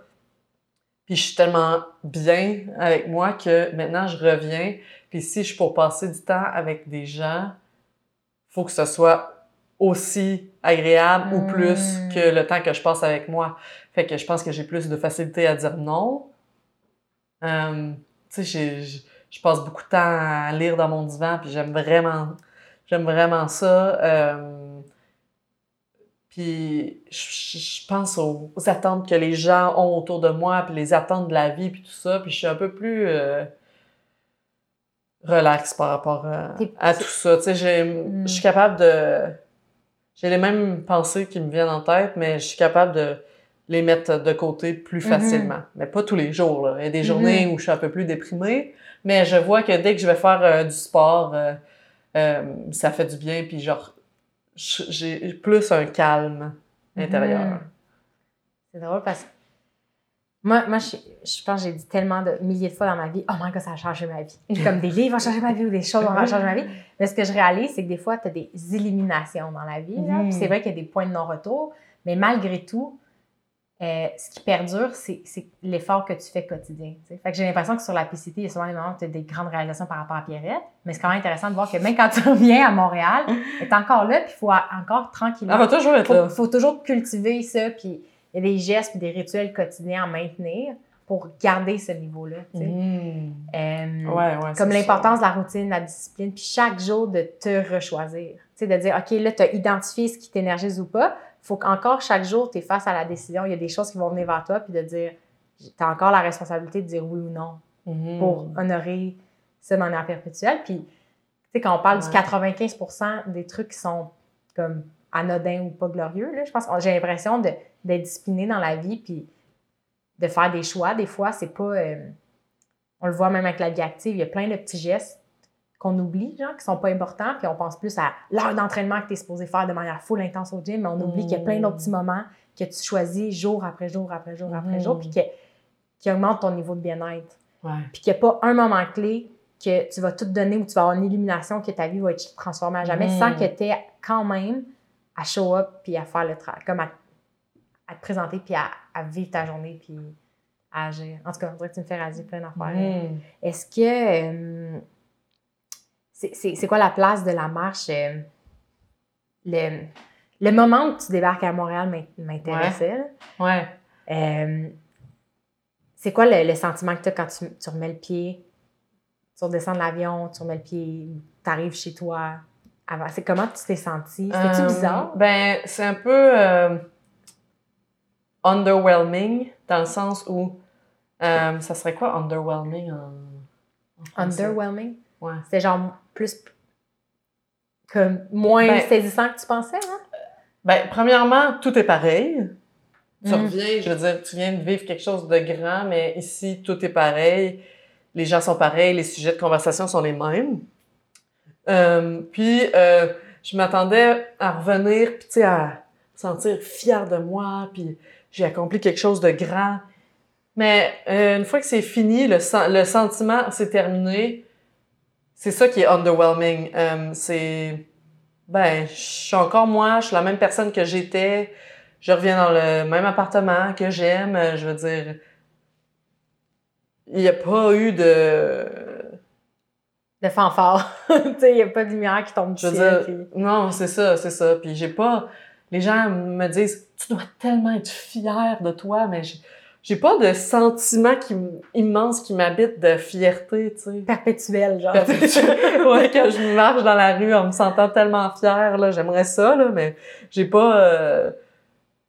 Puis je suis tellement bien avec moi que maintenant je reviens, puis si je suis pour passer du temps avec des gens, faut que ce soit aussi agréable ou plus Mm. que le temps que je passe avec moi. Fait que je pense que j'ai plus de facilité à dire non. Euh, tu sais, je passe beaucoup de temps à lire dans mon divan, puis j'aime vraiment, j'aime vraiment ça. Euh, puis je, pense aux, aux attentes que les gens ont autour de moi, puis les attentes de la vie, puis tout ça. Puis je suis un peu plus euh, relax par rapport à, tout ça. Tu sais, j'ai- Mm. je suis capable de... j'ai les mêmes pensées qui me viennent en tête, mais je suis capable de les mettre de côté plus Mhm. facilement. Mais pas tous les jours. Là. Il y a des Mhm. journées où je suis un peu plus déprimée, mais je vois que dès que je vais faire euh, du sport, euh, euh, ça fait du bien, puis genre, j'ai plus un calme intérieur. Mhm. C'est drôle parce que moi, moi je, je pense que j'ai dit tellement de milliers de fois dans ma vie, oh my god, ça a changé ma vie. Comme des livres ont changé ma vie ou des choses ont changé ma vie. Mais ce que je réalise, c'est que des fois, tu as des éliminations dans la vie. Puis C'est vrai qu'il y a des points de non-retour, mais malgré tout, euh, ce qui perdure, c'est l'effort que tu fais quotidien. tu sais. Fait que j'ai l'impression que sur la PCT, il y a souvent des moments où tu as des grandes réalisations par rapport à Pierrette, mais c'est quand même intéressant de voir que même quand tu (laughs) reviens à Montréal, tu encore là, puis il faut encore tranquillement Elle va toujours être là. faut, faut toujours cultiver ça, puis il y a des gestes puis des rituels quotidiens à maintenir pour garder ce niveau-là. Mhm. Euh, Ouais, ouais. Comme l'importance de la routine, de la discipline, puis chaque jour de te rechoisir. De dire, OK, là, tu as identifié ce qui t'énergise ou pas. Faut qu'encore chaque jour, tu es face à la décision. Il y a des choses qui vont venir vers toi, puis de dire, tu as encore la responsabilité de dire oui ou non. Mhm. pour honorer ça de manière perpétuelle. Puis, tu sais, quand on parle du Ouais. 95% des trucs qui sont comme anodins ou pas glorieux, là, je pense j'ai l'impression de- d'être discipliné dans la vie, puis de faire des choix. Des fois, c'est pas. euh, on le voit même avec la vie active, il y a plein de petits gestes qu'on oublie, genre, qui sont pas importants, puis on pense plus à l'heure d'entraînement que tu es supposé faire de manière full intense au gym, mais on oublie qu'il y a plein d'autres petits moments que tu choisis jour après jour après jour après jour, puis que- qui augmentent ton niveau de bien-être Ouais. puis qu'il n'y a pas un moment clé que tu vas tout donner ou tu vas avoir une illumination que ta vie va être transformée à jamais sans que tu aies quand même à show up puis à faire le travail, comme à, à te présenter puis à, à vivre ta journée puis à agir. En tout cas, on dirait que tu me fais raser plein d'affaires. Est-ce que. euh, c'est- quoi la place de la marche? euh, le, le moment où tu débarques à Montréal m'in- m'intéressait. là. Ouais. Euh, c'est quoi le, le sentiment que tu as quand tu, tu remets le pied, tu redescends de l'avion, tu remets le pied, tu arrives chez toi? C'est comment tu t'es senti? C'était-tu Euh, bizarre? Ben, c'est un peu underwhelming dans le sens où. ça serait quoi underwhelming en. en français? Underwhelming? Ouais. C'était genre plus. comme moins Ben- saisissant que tu pensais, hein? Ben, premièrement, tout est pareil. Tu Mm. reviens, je veux dire, tu viens de vivre quelque chose de grand, mais ici, tout est pareil. Les gens sont pareils, les sujets de conversation sont les mêmes. Euh, puis, euh, je m'attendais à revenir, puis tu sais, à me sentir fière de moi, puis j'ai accompli quelque chose de grand. Mais euh, une fois que c'est fini, le, le sentiment, c'est terminé, c'est ça qui est underwhelming. Euh, c'est ben, je suis encore moi, je suis la même personne que j'étais. Je reviens dans le même appartement que j'aime. euh, Je veux dire, il n'y a pas eu de. De fanfare. (laughs) tu sais, il n'y a pas de lumière qui tombe du Je veux ciel. dire, puis- non, c'est ça, c'est ça. Puis j'ai pas. Les gens me disent, tu dois tellement être fière de toi, mais j'ai- pas de sentiment qui, immense qui m'habite de fierté, tu sais. Perpétuel, genre. (laughs) ouais, quand je marche dans la rue en me sentant tellement fière, là, j'aimerais ça, là, mais j'ai pas. euh,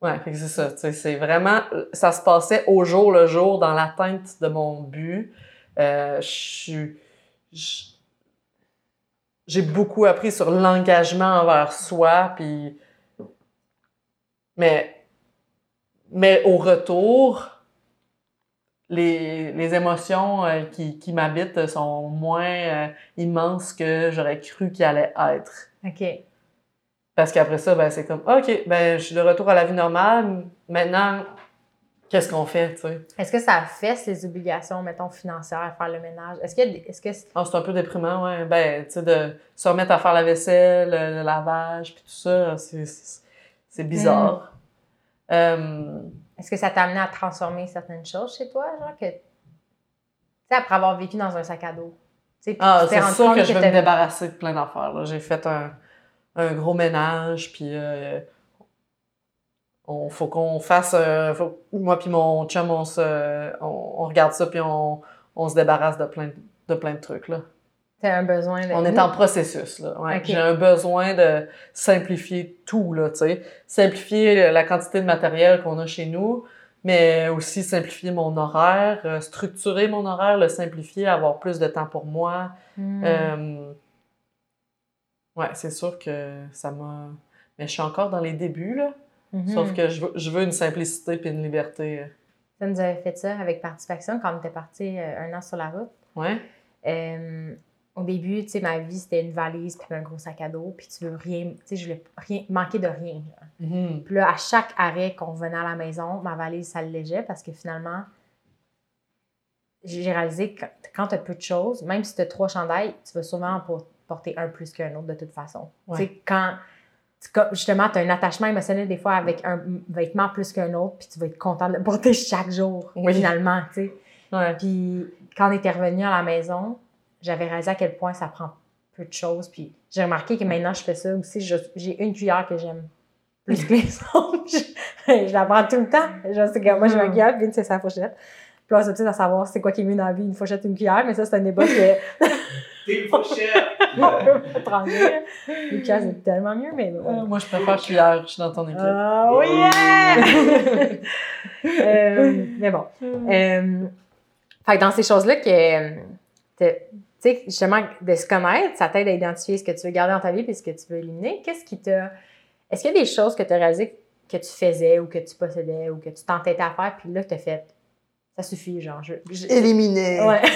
Ouais, fait que c'est ça. tu sais, C'est vraiment. Ça se passait au jour le jour dans l'atteinte de mon but. Euh, je suis. J'ai beaucoup appris sur l'engagement envers soi, puis. Mais. Mais au retour, les, les émotions euh, qui, qui m'habitent sont moins euh, immenses que j'aurais cru qu'elles allaient être. OK. Parce qu'après ça, ben, c'est comme, OK, ben, je suis de retour à la vie normale. Maintenant, qu'est-ce qu'on fait, tu sais? Est-ce que ça affaisse les obligations, mettons, financières, faire le ménage? Est-ce que, est-ce que Ah, c'est un peu déprimant, ouais. Ben, tu sais, de se remettre à faire la vaisselle, le, le lavage, puis tout ça, c'est, c'est, c'est bizarre. Euh, Est-ce que ça t'a amené à transformer certaines choses chez toi, genre que, tu sais, après avoir vécu dans un sac à dos, ah, c'est sûr compte que je vais me débarrasser de plein d'affaires. J'ai fait un, un gros ménage, puis euh, on faut qu'on fasse, euh, faut- moi puis mon chum, on, se, on, on regarde ça, puis on, on se débarrasse de plein, de plein de trucs. Là. T'as un besoin de... On est en processus, là. Ouais. J'ai un besoin de simplifier tout, là, tu sais. Simplifier la quantité de matériel qu'on a chez nous, mais aussi simplifier mon horaire, euh, structurer mon horaire, le simplifier, avoir plus de temps pour moi. Euh, Ouais, c'est sûr que ça m'a... Mais je suis encore dans les débuts, là. Mhm. Sauf que je veux, je veux une simplicité puis une liberté. Ça nous avait fait ça avec Participation quand on était parti euh, un an sur la route. Ouais. Euh, au début, tu sais, ma vie, c'était une valise puis un gros sac à dos. Puis tu veux rien, tu sais, je voulais rien, manquer de rien. genre. Mhm. Puis là, à chaque arrêt qu'on venait à la maison, ma valise s'allégeait parce que finalement, j'ai réalisé que quand tu as peu de choses, même si tu as trois chandails, tu vas souvent en por- porter un plus qu'un autre de toute façon. Ouais. Tu sais, quand justement, tu as un attachement émotionnel des fois avec un vêtement plus qu'un autre, puis tu vas être content de le (laughs) porter chaque jour, Oui. finalement, tu sais. Ouais. Puis quand on était revenu à la maison, j'avais réalisé à quel point ça prend peu de choses. Puis j'ai remarqué que maintenant je fais ça aussi. J'ai une cuillère que j'aime plus que les (laughs) autres. je, je la prends tout le temps. Je sais que moi j'ai une Mm. cuillère, puis c'est sa fourchette. Puis là, c'est à savoir c'est quoi qui est mieux dans la vie, une fourchette ou une cuillère. Mais ça, c'est un débat que (laughs) T'es une fourchette! (laughs) on peut trancher. Une cuillère, c'est tellement mieux, mais Euh, moi, je préfère cuillère. Je suis dans ton équipe. Ah oui! yeah! Euh, mais bon. Euh, fait que dans ces choses-là, que, euh, tu sais, justement, de se connaître, ça t'aide à identifier ce que tu veux garder dans ta vie et ce que tu veux éliminer. Qu'est-ce qui t'a. Est-ce qu'il y a des choses que tu as réalisées que tu faisais ou que tu possédais ou que tu t'entêtais à faire, puis là, tu as fait. Ça suffit, genre. Je, je- Éliminé. Ouais. (laughs)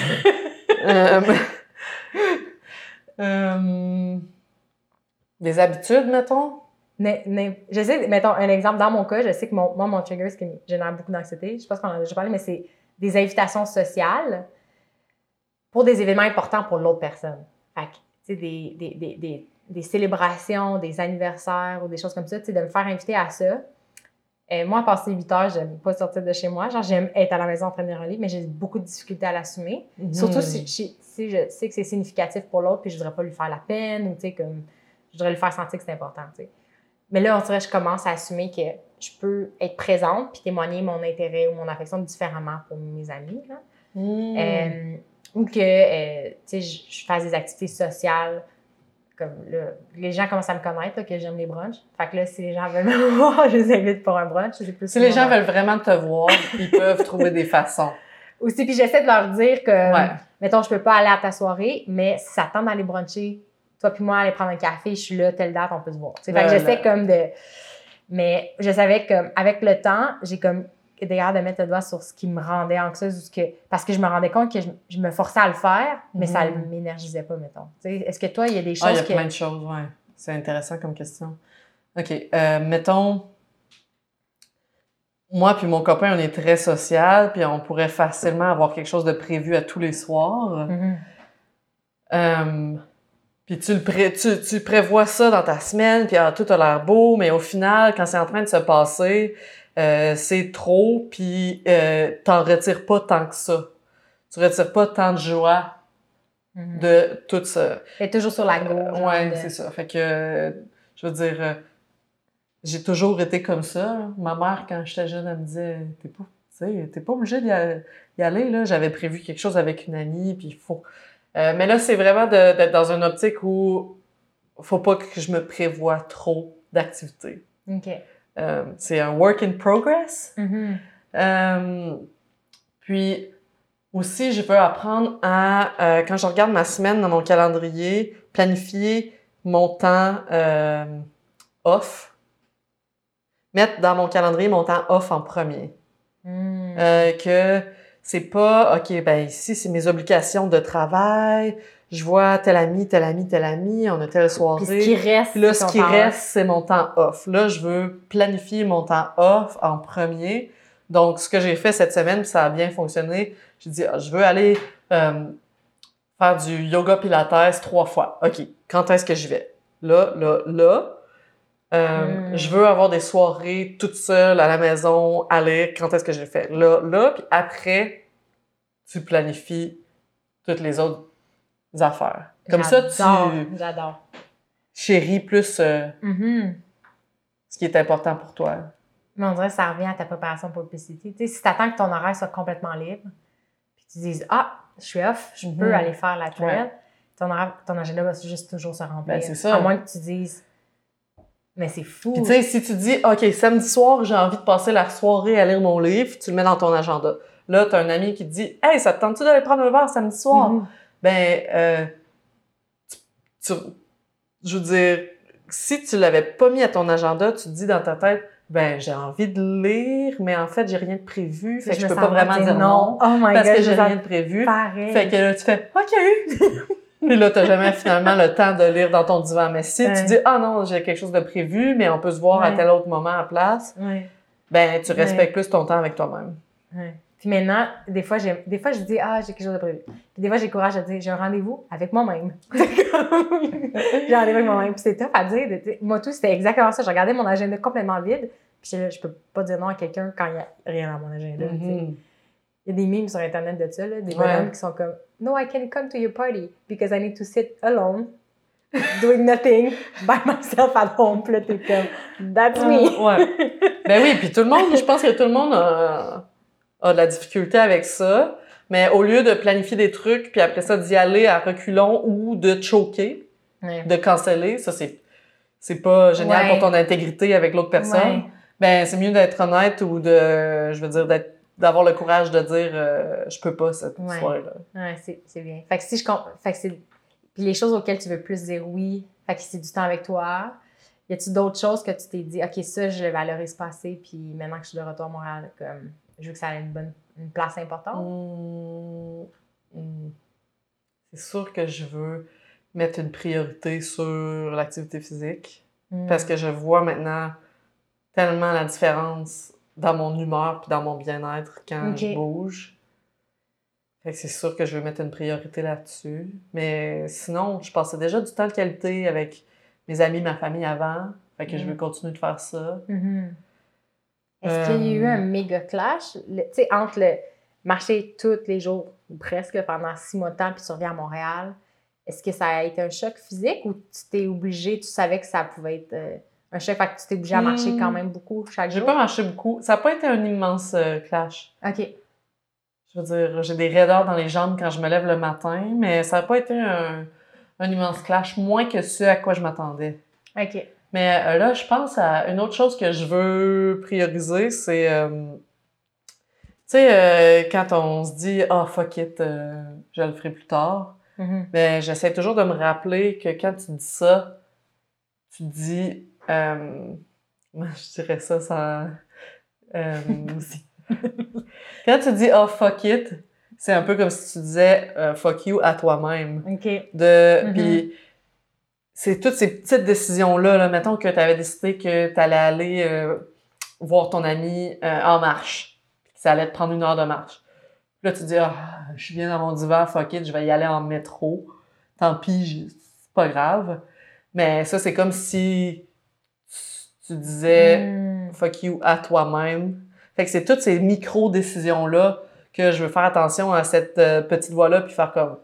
Euh, (laughs) euh, des habitudes, mettons? N'im- n'im- je sais, mettons un exemple, dans mon cas, je sais que mon, moi, mon trigger, ce qui me génère beaucoup d'anxiété, je pense qu'on en a déjà parlé, mais c'est des invitations sociales pour des événements importants pour l'autre personne. Fait que, tu sais, des, des, des, des, des célébrations, des anniversaires ou des choses comme ça, tu sais, de me faire inviter à ça. Euh, moi, passer 8 heures, j'aime pas sortir de chez moi. Genre, j'aime être à la maison en train de lire un livre, mais j'ai beaucoup de difficultés à l'assumer. Surtout si, si- si je sais que c'est significatif pour l'autre, puis je voudrais pas lui faire la peine, ou tu sais, comme, je voudrais lui faire sentir que c'est important, tu sais. Mais là, on dirait que je commence à assumer que je peux être présente puis témoigner mon intérêt ou mon affection différemment pour mes amis, là. Hmm. Euh, ou que, euh, je, fasse des activités sociales. Comme là, les gens commencent à me connaître, là, que j'aime les brunchs. Fait que là, si les gens veulent me (laughs) voir, je les invite pour un brunch. Plus Si les gens veulent vraiment te voir, ils peuvent trouver des façons. Aussi, puis j'essaie de leur dire que, Ouais. mettons, je peux pas aller à ta soirée, mais si ça tente d'aller bruncher, toi puis moi, aller prendre un café, je suis là, telle date, on peut se voir. Fait que j'essaie comme de... Mais je savais que avec le temps, j'ai comme d'ailleurs de mettre le doigt sur ce qui me rendait anxieuse ou ce que parce que je me rendais compte que je, je me forçais à le faire mais ça Mhm. m'énergisait pas mettons est-ce que toi il y a des choses Ah, il y a que plein de choses, ouais. C'est intéressant comme question. OK. euh, mettons, moi puis mon copain, on est très social, puis on pourrait facilement avoir quelque chose de prévu à tous les soirs. Mhm. Euh, puis tu, le pré- tu, tu prévois ça dans ta semaine, puis ah, tout a l'air beau, mais au final, quand c'est en train de se passer, euh, c'est trop, puis euh, t'en retires pas tant que ça. Tu retires pas tant de joie Mhm. de tout ça. T'es toujours sur la gauche Euh, ouais, de- c'est ça. Fait que, euh, je veux dire, j'ai toujours été comme ça. Ma mère, quand j'étais jeune, elle me disait, t'es pas, t'es pas obligé d'y aller, là. J'avais prévu quelque chose avec une amie, puis il faut... Mais là, c'est vraiment d'être dans une optique où faut pas que je me prévoie trop d'activités. ok c'est un work in progress. Mhm. Euh, puis aussi, je veux apprendre à, euh, quand je regarde ma semaine dans mon calendrier, planifier mon temps euh, off. Mettre dans mon calendrier mon temps off en premier. Mhm. Euh, que c'est pas, OK, ben ici, c'est mes obligations de travail. Je vois tel ami, tel ami, tel ami, on a telle soirée. puis ce qui reste là, c'est ce qui reste, c'est mon temps off. Là, je veux planifier mon temps off en premier. Donc, ce que j'ai fait cette semaine, puis ça a bien fonctionné, j'ai dit, ah, je veux aller euh, faire du yoga pilates trois fois. OK, quand est-ce que j'y vais? Là, là, là. Euh, Mm. Je veux avoir des soirées toute seule à la maison, aller, quand est-ce que je le fais? Là, là, puis après, tu planifies toutes les autres affaires. Comme ça, tu J'adore. chéris plus euh, Mhm. ce qui est important pour toi. Mais on dirait que ça revient à ta préparation pour le PCT. Tu sais, si tu attends que ton horaire soit complètement libre, puis tu dises Ah, je suis off, je peux Mhm. aller faire la trail, Ouais. ton, horaire- ton agenda va juste toujours se remplir. Ben, c'est ça. À moins que tu dises Mais c'est fou. Puis tu sais, si tu dis, OK, samedi soir, j'ai envie de passer la soirée à lire mon livre, tu le mets dans ton agenda. Là, tu as un ami qui te dit, Hey, ça te tente-tu d'aller prendre un verre samedi soir? Mhm. Ben, euh, tu, tu- je veux dire, si tu l'avais pas mis à ton agenda, tu te dis dans ta tête, ben j'ai envie de lire, mais en fait, j'ai rien de prévu. Fait que je, me peux pas vraiment dire non. Oh my parce god, que je j'ai rien de prévu. pareil. Fait que là, tu fais OK. Puis (laughs) là, t'as jamais finalement le temps de lire dans ton divan. Mais si Ouais. tu dis Ah non, j'ai quelque chose de prévu, mais on peut se voir à tel autre moment à place, Ouais. ben tu respectes plus ton temps avec toi-même. Puis maintenant, des fois, j'ai, des fois, je dis, ah, j'ai quelque chose de prévu. Puis des fois, j'ai le courage de dire, j'ai un rendez-vous avec moi-même. (laughs) j'ai un rendez-vous avec moi-même. Puis c'est tough à dire. Moi, tout, c'était exactement ça. Je regardais mon agenda complètement vide. Puis là, je peux pas dire non à quelqu'un quand il y a rien dans mon agenda. Mhm. Il y a des memes sur Internet de ça, là, des Ouais. bonhommes qui sont comme, no, I can't come to your party because I need to sit alone, doing nothing by myself at home. Puis là, t'es comme, that's me. Ah, ouais. Ben oui, puis tout le monde, je pense que tout le monde a, a de la difficulté avec ça. Mais au lieu de planifier des trucs, puis après ça d'y aller à reculons ou de choquer, Ouais. de canceller, ça c'est c'est pas génial Ouais. pour ton intégrité avec l'autre personne. Ouais. Ben c'est mieux d'être honnête ou de je veux dire d'être d'avoir le courage de dire euh, je peux pas cette soirée-là. Ouais, c'est, c'est bien. Fait que si je fait que c'est puis les choses auxquelles tu veux plus dire oui, fait que c'est du temps avec toi. Y a-tu d'autres choses que tu t'es dit OK, ça je le valorise pas assez puis maintenant que je suis de retour à Montréal comme je veux que ça ait une bonne une place importante. C'est sûr que je veux mettre une priorité sur l'activité physique. Mm. Parce que je vois maintenant tellement la différence dans mon humeur puis dans mon bien-être quand je bouge. Fait que c'est sûr que je veux mettre une priorité là-dessus. Mais sinon, je passais déjà du temps de qualité avec mes amis, ma famille avant. Fait que je Mm. veux continuer de faire ça. Est-ce qu'il y a eu Euh, un méga clash? Le- entre le marcher tous les jours ou presque pendant six mois de temps puis tu reviens à Montréal? Est-ce que ça a été un choc physique ou tu t'es obligé, tu savais que ça pouvait être euh, un choc, fait que tu t'es obligé à marcher Hmm. quand même beaucoup chaque J'ai jour? pas marché beaucoup. Ça n'a pas été un immense euh, clash. OK. Je veux dire, j'ai des raideurs dans les jambes quand je me lève le matin, mais ça n'a pas été un, un immense clash, moins que ce à quoi je m'attendais. OK. Mais euh, là, je pense à une autre chose que je veux prioriser, c'est, euh, tu sais, euh, quand on se dit « Ah, fuck it, je le ferai plus tard Mhm. ben, j'essaie toujours de me rappeler que quand tu dis ça, tu dis... euh, comment (laughs) je dirais ça sans... (laughs) (laughs) quand tu dis « Ah, fuck it », c'est un peu comme si tu disais fuck you » à toi-même. OK. De, Mhm. Puis c'est toutes ces petites décisions-là. Là. Mettons que tu avais décidé que tu allais aller euh, voir ton ami euh, en marche. Puis que ça allait te prendre une heure de marche. Puis là, tu te dis, ah, je suis bien dans mon divan, fuck it, je vais y aller en métro. Tant pis, c'est pas grave. Mais ça, c'est comme si tu- tu disais Mm. fuck you à toi-même. Fait que c'est toutes ces micro-décisions-là que je veux faire attention à cette euh, petite voix-là, puis faire comme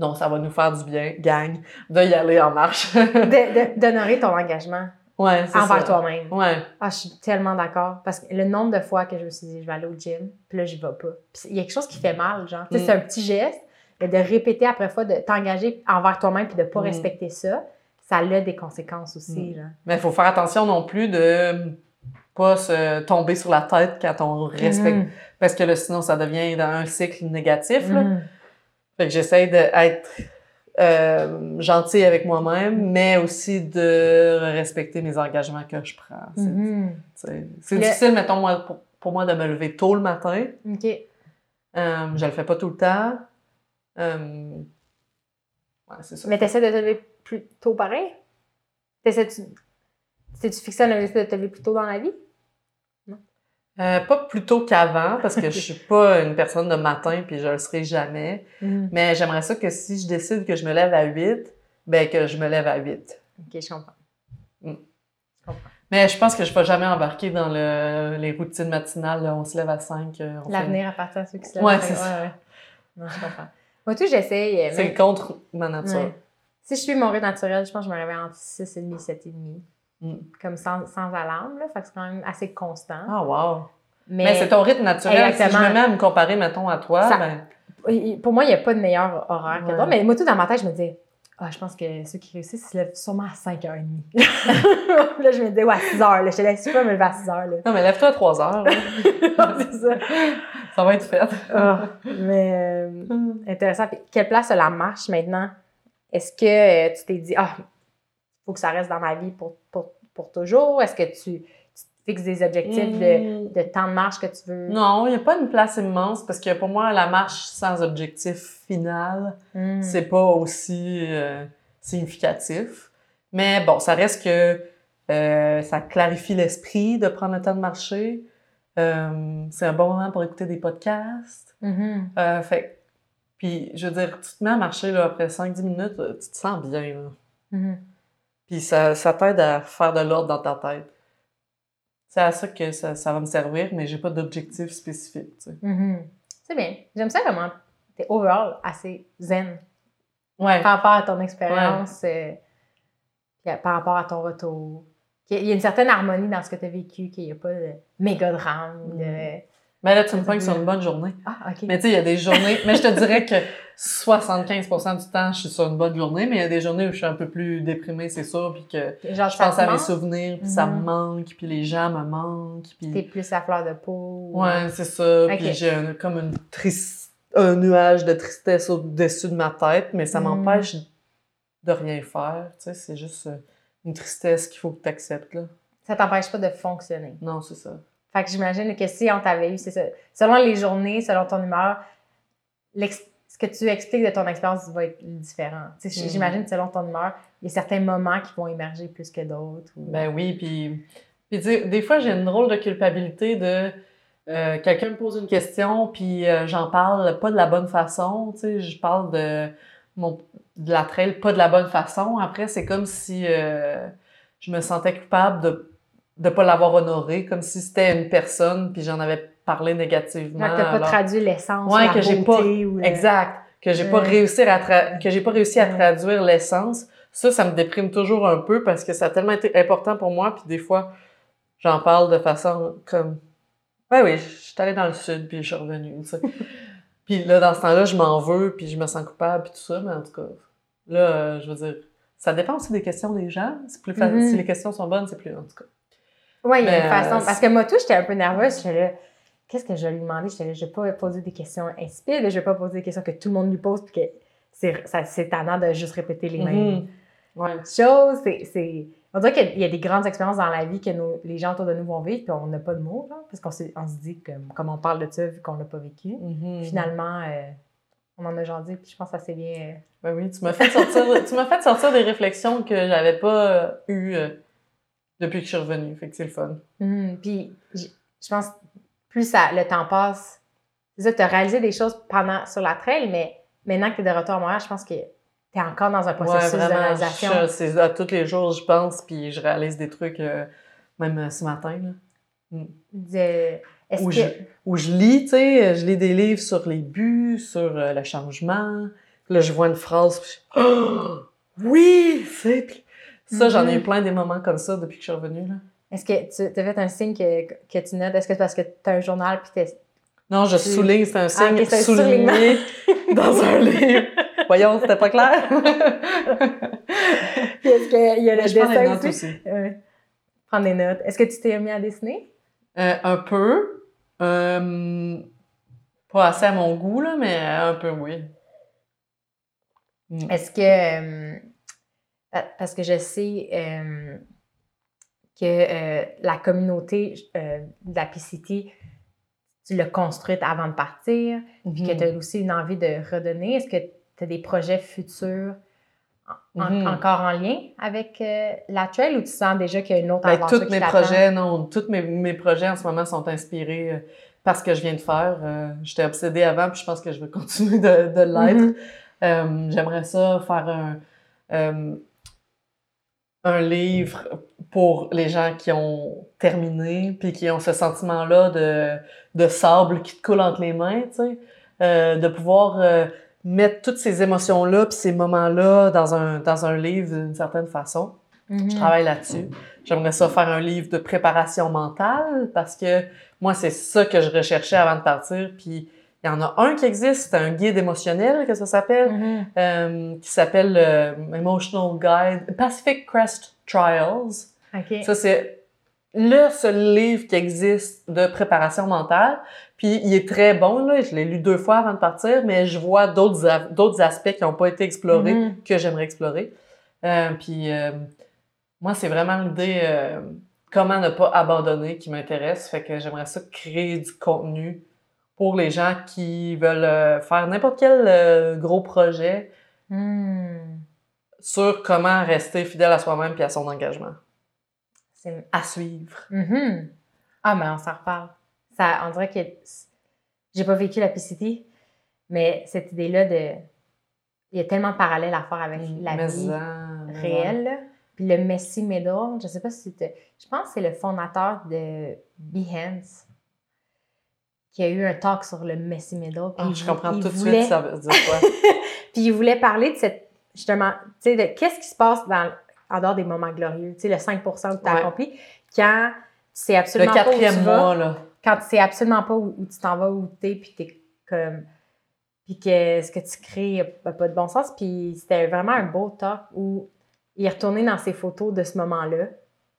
non, ça va nous faire du bien, gang, de y aller en marche. (laughs) D'honorer ton engagement ouais, c'est envers toi-même. Ouais. Ah, je suis tellement d'accord. Parce que le nombre de fois que je me suis dit, je vais aller au gym, puis là, j'y vais pas. Il y a quelque chose qui fait mal, genre. Sais, Mm. c'est un petit geste, mais de répéter après fois, de t'engager envers toi-même, puis de pas Mm. respecter ça, ça a des conséquences aussi, Mm. genre. Mais il faut faire attention non plus de pas se tomber sur la tête quand on respecte. Parce que là, sinon, ça devient dans un cycle négatif. là. Fait que j'essaie d'être euh, gentil avec moi-même, mais aussi de respecter mes engagements que je prends. C'est Mhm. c'est- c'est Le- difficile, mettons, moi, pour, pour moi, de me lever tôt le matin. OK. Euh, je le fais pas tout le temps. Euh, ouais, c'est ça. Mais t'essaies de te lever plus tôt pareil? T'essaies-tu... T'es-tu fixé à un objectif de te lever plus tôt dans la vie? Euh, pas plus tôt qu'avant, parce que je suis (laughs) pas une personne de matin, puis je le serai jamais. Mhm. Mais j'aimerais ça que si je décide que je me lève à 8, ben que je me lève à 8. OK, je comprends. Mais je pense que je ne vais jamais embarquer dans le, les routines matinales. là, on se lève à 5. euh, fait- L'avenir appartient à ceux qui se lèvent. Ouais, ça. ouais. Non, je comprends. Moi, tout, j'essaye. euh, C'est contre ma nature. Ouais. Si je suis mon rythme naturel, je pense que je me réveille entre 6 et demi, 7 et demi. Mm. Comme sans, sans alarme, là. Fait que c'est quand même assez constant. Ah, wow. Mais, Mais, c'est ton rythme naturel. Si je Exactement. me mets à me comparer, mettons, à toi, Ça- ben, pour moi, il n'y a pas de meilleur horaire que toi. Mais moi, tout dans ma tête, je me disais, ah, je pense que ceux qui réussissent, ils se lèvent sûrement à 5h30. (laughs) là, je me disais, ouais, à 6h. Là. Je te laisse pas me lever à 6h. Là. non, mais lève-toi à 3 heures. là. (laughs) c'est ça. ça va être fait. Ah, mais euh, (laughs) intéressant. Puis, quelle place a la marche maintenant? Est-ce que euh, tu t'es dit, ah, faut que ça reste dans ma vie pour, pour, pour toujours? Est-ce que tu, fixes des objectifs de, Hmm. de temps de marche que tu veux? Non, il n'y a pas une place immense parce que pour moi, la marche sans objectif final, Hmm. c'est pas aussi euh, significatif. Mais bon, ça reste que euh, ça clarifie l'esprit de prendre le temps de marcher. Euh, c'est un bon moment pour écouter des podcasts. Mhm. Euh, fait puis, je veux dire, tu te mets à marcher là, après 5-10 minutes, tu te sens bien. Là. Mhm. Puis ça, ça t'aide à faire de l'ordre dans ta tête. C'est à ça que ça, ça va me servir, mais j'ai pas d'objectif spécifique. tu sais. Mhm. C'est bien. J'aime ça comment t'es overall assez zen Ouais. par rapport à ton expérience, euh, par rapport à ton retour. Qu'il y a une certaine harmonie dans ce que tu as vécu, qu'il n'y a pas de méga drame. de- Mais là, tu me pognes sur une bonne journée. Ah, OK. Mais tu sais, il y a des journées. mais je te dirais que 75 du temps, je suis sur une bonne journée, mais il y a des journées où je suis un peu plus déprimée, c'est sûr, puis que Genre, je pense à mes souvenirs, puis ça me Mhm. manque, puis les gens me manquent, T'es puis... plus à fleur de peau. ou- Ouais, c'est ça. Puis j'ai comme une triste... un nuage de tristesse au-dessus de ma tête, mais ça Mhm. m'empêche de rien faire. Tu sais, c'est juste euh, une tristesse qu'il faut que tu acceptes, là. Ça t'empêche pas de fonctionner. Non, c'est ça. Fait que j'imagine que si on t'avait eu, c'est ça. Selon les journées, selon ton humeur, l'ex- ce que tu expliques de ton expérience va être différent. Mhm. J'imagine que selon ton humeur, il y a certains moments qui vont émerger plus que d'autres. ou- Ben oui, puis, des fois, j'ai une drôle de culpabilité de euh, quelqu'un me pose une question, puis euh, j'en parle pas de la bonne façon, je parle de mon de la trail pas de la bonne façon. Après, c'est comme si euh, je me sentais coupable de de pas l'avoir honoré, comme si c'était une personne, puis j'en avais parlé négativement. Que t'as pas traduit l'essence, Ouais, la que j'ai beauté ou Exact. Que j'ai pas réussi à que j'ai pas réussi à traduire l'essence. Ça, ça me déprime toujours un peu parce que ça a tellement été important pour moi. Puis des fois, j'en parle de façon comme, ouais, oui, je suis allée dans le sud puis je suis revenue. tu sais. (laughs) puis là, dans ce temps-là, je m'en veux puis je me sens coupable puis tout ça. Mais en tout cas, là, euh, je veux dire, ça dépend aussi des questions des gens. C'est plus facile. Mhm. Si les questions sont bonnes, c'est plus en tout cas. Ouais, il y a une façon. euh, Parce que moi, tout, j'étais un peu nerveuse. J'étais là, qu'est-ce que je lui là, je vais pas poser des questions insipides, je vais pas poser des questions que tout le monde lui pose, puis que c'est, tannant de juste répéter les mêmes Mhm. Choses. C'est. On dirait qu'il y a- des grandes expériences dans la vie que les gens autour de nous vont vivre, puis on n'a pas de mots, là, parce qu'on on se dit que, comme on parle de ça, vu qu'on l'a pas vécu. Mhm. Finalement, euh, on en a jasé, puis je pense que ça s'est bien. euh, Ben oui, tu m'as fait sortir, tu m'as fait sortir des réflexions que j'avais pas euh, eues depuis que je suis revenue. Fait que c'est le fun. Mhm. Puis, je pense, plus ça, le temps passe, c'est tu as réalisé des choses pendant, sur la trail, mais maintenant que tu es de retour à Montréal, je pense que tu es encore dans un processus de réalisation. c'est à tous les jours, je pense, puis je réalise des trucs, euh, même euh, ce matin, là, De- Est-ce où, que. je, où je lis, tu sais, je lis des livres sur les buts, sur euh, le changement. Là, je vois une phrase, puis je... Oh! (gasps) oui, Ça, j'en ai eu Mhm. plein des moments comme ça depuis que je suis revenue, là. Est-ce que tu as fait un signe que, que tu notes? Est-ce que c'est parce que tu as un journal puis t'es. Non, je Tu- souligne, c'est un signe c'est un souligné dans un (laughs) livre. Voyons, c'était pas clair? Puis est-ce qu'il y a le je prends des dessin notes aussi? aussi. Prendre des notes. Est-ce que tu t'es mis à dessiner? Euh, un peu. Euh, pas assez à mon goût, là, mais un peu, oui. Mm. Est-ce que. euh, pa- parce que je sais que euh, la communauté euh, de la PCT, tu l'as construite avant de partir, puis que Mhm. tu as aussi une envie de redonner. Est-ce que tu as des projets futurs en- Mhm. encore en lien avec euh, la trail ou tu sens déjà qu'il y a une autre Ben, aventure tous qui mes t'attend? projets, non, tous mes, mes projets en ce moment sont inspirés euh, par ce que je viens de faire. J'étais obsédée avant, puis je pense que je vais (laughs) continuer de, de l'être. Mhm. J'aimerais ça faire un, un livre pour les gens qui ont terminé, puis qui ont ce sentiment-là de, de sable qui te coule entre les mains, tu sais. Euh, de pouvoir euh, mettre toutes ces émotions-là, puis ces moments-là dans un, dans un livre d'une certaine façon. Je travaille là-dessus. J'aimerais ça faire un livre de préparation mentale parce que moi, c'est ça que je recherchais avant de partir. Puis il y en a un qui existe, un guide émotionnel que ça s'appelle, Mhm. euh, qui s'appelle euh, Emotional Guide, Pacific Crest Trials. Ça, c'est le seul livre qui existe de préparation mentale. Puis il est très bon, là. Je l'ai lu deux fois avant de partir, mais je vois d'autres aspects qui n'ont pas été explorés Mhm. que j'aimerais explorer. Euh, puis euh, moi, c'est vraiment l'idée euh, comment ne pas abandonner qui m'intéresse. Fait que j'aimerais ça créer du contenu pour les gens qui veulent euh, faire n'importe quel euh, gros projet Hmm. sur comment rester fidèle à soi-même et à son engagement. C'est À suivre. Mhm. Ah, mais on s'en reparle. Ça, on dirait que j'ai pas vécu la PCT, mais cette idée-là de. Il y a tellement de parallèles à faire avec la Mais vie en- réelle. Puis le Messi Middle, je sais pas si c'était. Je pense que c'est le fondateur de Behance qui a eu un talk sur le Messi Middle. puis Ah, je comprends tout de voulait- suite ça veut dire quoi. (laughs) Puis il voulait parler de cette. Justement, tu sais, de qu'est-ce qui se passe dans, en dehors des moments glorieux, tu sais, le 5% que tu as Ouais. accompli, quand tu sais Le absolument pas où tu quatrième vas mois, là. quand tu sais absolument pas où, où tu t'en vas, où tu es, puis t'es comme. Puis que ce que tu crées n'a pas de bon sens. Puis c'était vraiment un beau talk où il est retourné dans ses photos de ce moment-là.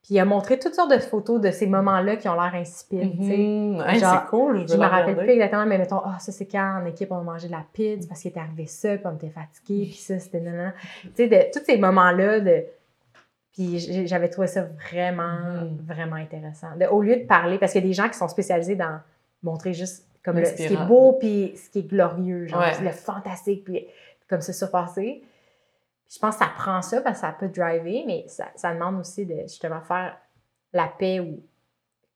Puis il a montré toutes sortes de photos de ces moments-là qui ont l'air insipides. sais. Mhm. Hey, Genre, c'est cool, je me rappelle regarder. plus exactement, mais mettons, ah, ça c'est quand en équipe on a mangé de la pizza parce qu'il est arrivé ça, puis on était fatigué, puis ça c'était nanana. Tu sais, de tous ces moments-là de. Puis j'avais trouvé ça vraiment, Mhm. vraiment intéressant. De- au lieu de parler, parce qu'il y a des gens qui sont spécialisés dans montrer juste comme le- ce qui est beau, puis ce qui est glorieux, genre Ouais. le fantastique, puis comme se surpasser. Je pense que ça prend ça parce que ça peut driver, mais ça, ça demande aussi de justement faire la paix ou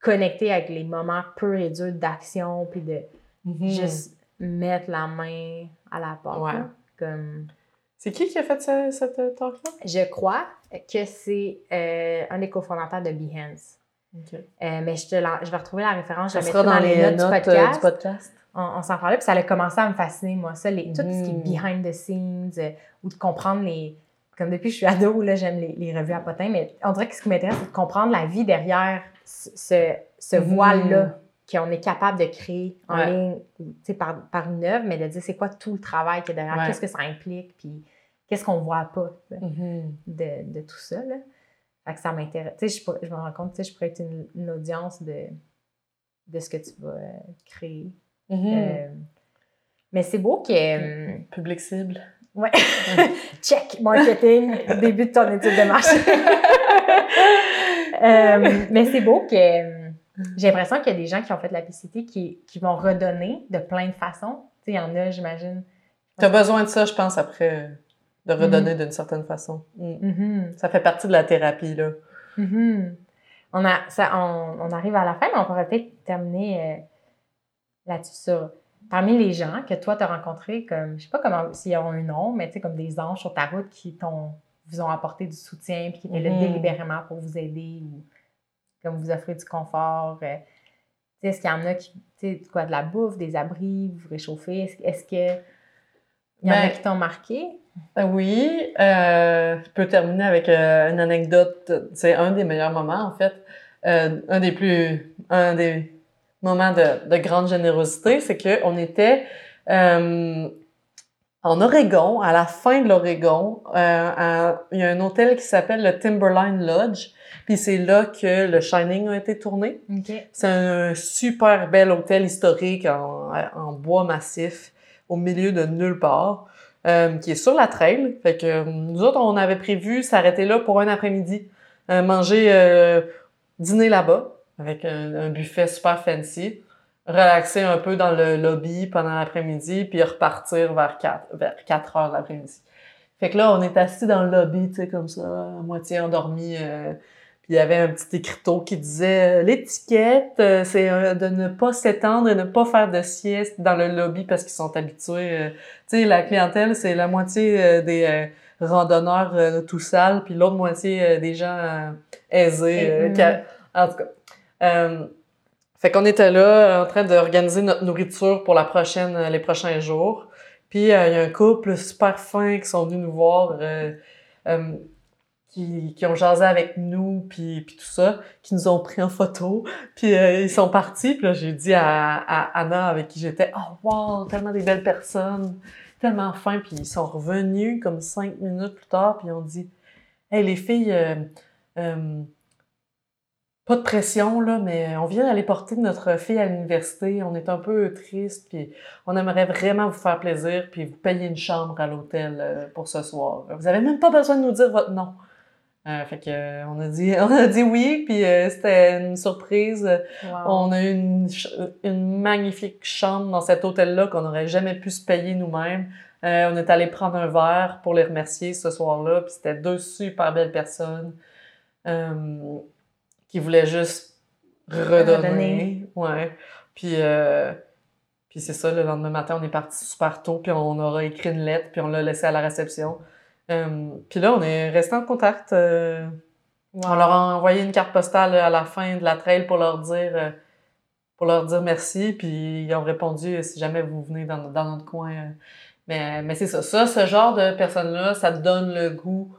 connecter avec les moments purs et durs d'action, puis de Mhm. juste mettre la main à la porte. Ouais. là. Comme... C'est qui qui a fait ce- cette euh, talk-là? Je crois que c'est euh, un des cofondateurs de Behance. Euh, mais je, te la- je vais retrouver la référence, je Ça la mettrai dans, dans, les notes, du euh, podcast. podcast. On, on s'en parlait, puis ça a commencé à me fasciner, moi, ça, les, tout ce qui est Mhm. behind the scenes, euh, ou de comprendre les... Comme depuis que je suis ado, là, j'aime les, les revues à potins, mais on dirait que ce qui m'intéresse, c'est de comprendre la vie derrière ce, ce, Mhm. voile-là qu'on est capable de créer en Ouais. ligne, ou, tu sais, par, par une œuvre, mais de dire c'est quoi tout le travail qu'il y a derrière, Ouais. qu'est-ce que ça implique, puis qu'est-ce qu'on voit pas Mhm. de, de tout ça, là. Fait que ça m'intéresse. Tu sais, je, me rends compte, tu sais, je pourrais être une, une audience de, de ce que tu vas euh, créer. Mhm. Euh, mais c'est beau que. euh, Public cible. ouais. (laughs) Check, marketing, (laughs) début de ton étude de marché. (laughs) Euh, mais c'est beau que. J'ai l'impression qu'il y a des gens qui ont fait de la PCT qui, qui vont redonner de plein de façons. Tu sais, il y en a, j'imagine. Tu as besoin de ça, je pense, après, de redonner Mhm. d'une certaine façon. Mm. Mhm. Ça fait partie de la thérapie, là. Mhm. On, a, ça, on, on arrive à la fin, mais on pourrait peut-être terminer euh, là-dessus sur parmi les gens que toi, tu as rencontrés, comme, je sais pas comment, s'ils ont un nom, mais tu sais, comme des anges sur ta route qui t'ont, vous ont apporté du soutien, puis qui étaient là Mhm. délibérément pour vous aider ou comme vous offrir du confort. euh, tu sais, est-ce qu'il y en a qui, tu sais, quoi, de la bouffe, des abris, vous réchauffez? Est-ce, est-ce que il y en a Ben, qui t'ont marqué? Oui, euh, je peux terminer avec euh, une anecdote. C'est un des meilleurs moments, en fait. Euh, un des plus, un des moments de, de grande générosité, c'est que on était en Oregon, à la fin de l'Oregon. il y a un hôtel qui s'appelle le Timberline Lodge. Puis c'est là que le Shining a été tourné. C'est un super bel hôtel historique en, en bois massif au milieu de nulle part, euh, qui est sur la trail. Fait que euh, nous autres, on avait prévu s'arrêter là pour un après-midi, euh, manger, euh, dîner là-bas avec un, buffet super fancy, relaxer un peu dans le lobby pendant l'après-midi, puis repartir vers 4, vers 4 heures l'après-midi. Fait que là, on est assis dans le lobby, tu sais, comme ça, à moitié endormi. Puis il y avait un petit écriteau qui disait euh, l'étiquette, euh, c'est euh, de ne pas s'étendre et ne pas faire de sieste dans le lobby parce qu'ils sont habitués. tu sais, la clientèle, c'est la moitié des randonneurs tout sales, puis l'autre moitié des gens aisés. qui a- en tout cas. Euh, fait qu'on était là en train d'organiser notre nourriture pour la prochaine, les prochains jours. Puis euh, il y a un couple super fin qui sont venus nous voir. euh, qui, qui ont jasé avec nous, puis, puis tout ça, qui nous ont pris en photo, puis euh, ils sont partis, puis là, j'ai dit à, à Anna, avec qui j'étais, « Oh, wow, tellement des belles personnes, tellement fins », puis ils sont revenus comme cinq minutes plus tard, puis ils ont dit, « Hey, les filles, euh, euh, pas de pression, là, mais on vient d'aller porter notre fille à l'université, on est un peu triste, puis on aimerait vraiment vous faire plaisir, puis vous payer une chambre à l'hôtel pour ce soir. Vous avez même pas besoin de nous dire votre nom. » Euh, fait que euh, on a dit (laughs) on a dit oui, puis euh, c'était une surprise. Wow. On a eu une, magnifique chambre dans cet hôtel-là qu'on n'aurait jamais pu se payer nous-mêmes. On est allé prendre un verre pour les remercier ce soir-là, puis c'était deux super belles personnes qui voulaient juste redonner. Redonner. Ouais. Puis, puis c'est ça, le lendemain matin, on est parti super tôt, puis on aura écrit une lettre, puis on l'a laissé à la réception. Euh, puis là, on est resté en contact. euh, Wow. on leur a envoyé une carte postale à la fin de la trail pour leur dire euh, pour leur dire merci. Puis ils ont répondu si jamais vous venez dans, dans notre coin. Mais, mais c'est ça. Ça, ce genre de personnes-là, ça te donne le goût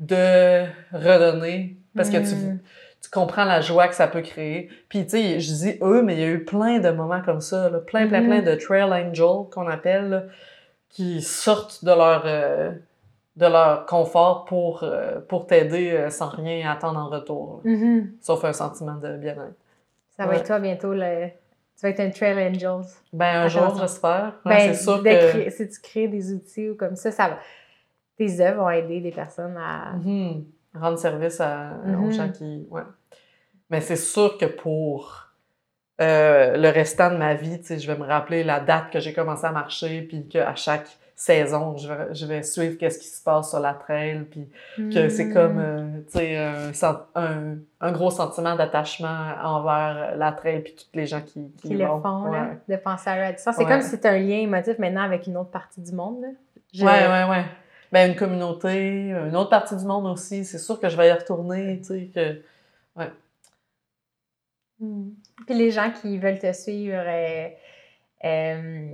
de redonner. Parce que tu, Mm. tu comprends la joie que ça peut créer. Puis, tu sais, je dis eux, mais il y a eu plein de moments comme ça. là. plein, plein, Mhm. plein de trail angels qu'on appelle, là, qui sortent de leur, euh, de leur confort pour, euh, pour t'aider euh, sans rien attendre en retour. Mhm. Sauf un sentiment de bien-être. Ça va Ouais. être toi bientôt, le... tu vas être un Trail Angels. Ben, un jour, j'espère. Ouais, Ben, c'est sûr que... créer- si tu crées des outils ou comme ça, ça va. Tes œuvres vont aider des personnes à. Mhm. Rendre service à, Mhm. aux gens qui. Ouais. Mais c'est sûr que pour euh, le restant de ma vie, je vais me rappeler la date que j'ai commencé à marcher, puis qu'à chaque saison, je vais, je vais suivre qu'est-ce qui se passe sur la trail, puis que c'est Mm. comme, euh, tu sais, un, un, un gros sentiment d'attachement envers la trail, puis tous les gens qui, qui, le vont. font, là, Ouais. de penser à. Ça, c'est Ouais. comme si tu un lien émotif maintenant avec une autre partie du monde. Là. Je- Ouais, ouais, ouais. Ben, une communauté, une autre partie du monde aussi, c'est sûr que je vais y retourner, tu sais, que... Mm. Puis les gens qui veulent te suivre, euh, euh,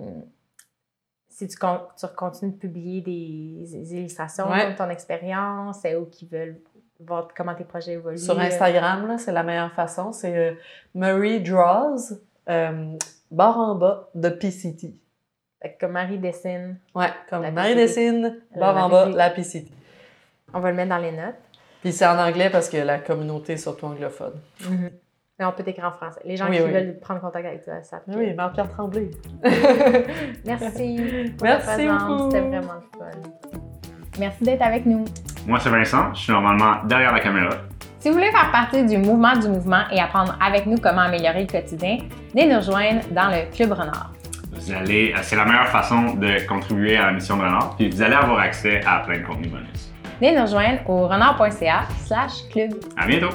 si tu, con- tu continues de publier des, des illustrations Ouais. de ton expérience, euh, ou qui veulent voir comment tes projets évoluent. Sur euh, Instagram, c'est la meilleure façon. C'est euh, Marie Draws, euh, barre en bas de PCT. fait que comme Marie dessine, Ouais, comme Marie PCT. dessine, barre en bas, la PCT. on va le mettre dans les notes. Puis c'est en anglais parce que la communauté est surtout anglophone. Mais on peut t'écrire en français. Les gens Oui, qui oui. veulent prendre contact avec toi savent. que- Oui, Marc-Pierre Tremblay. (laughs) Merci. pour Merci présence. beaucoup. C'était vraiment le fun. Merci d'être avec nous. Moi, c'est Vincent. Je suis normalement derrière la caméra. Si vous voulez faire partie du mouvement du mouvement et apprendre avec nous comment améliorer le quotidien, venez nous rejoindre dans le Club Renard. Vous allez, c'est la meilleure façon de contribuer à la mission de Renard, puis vous allez avoir accès à plein de contenus bonus. Venez nous rejoindre au renard.ca slash club. À bientôt!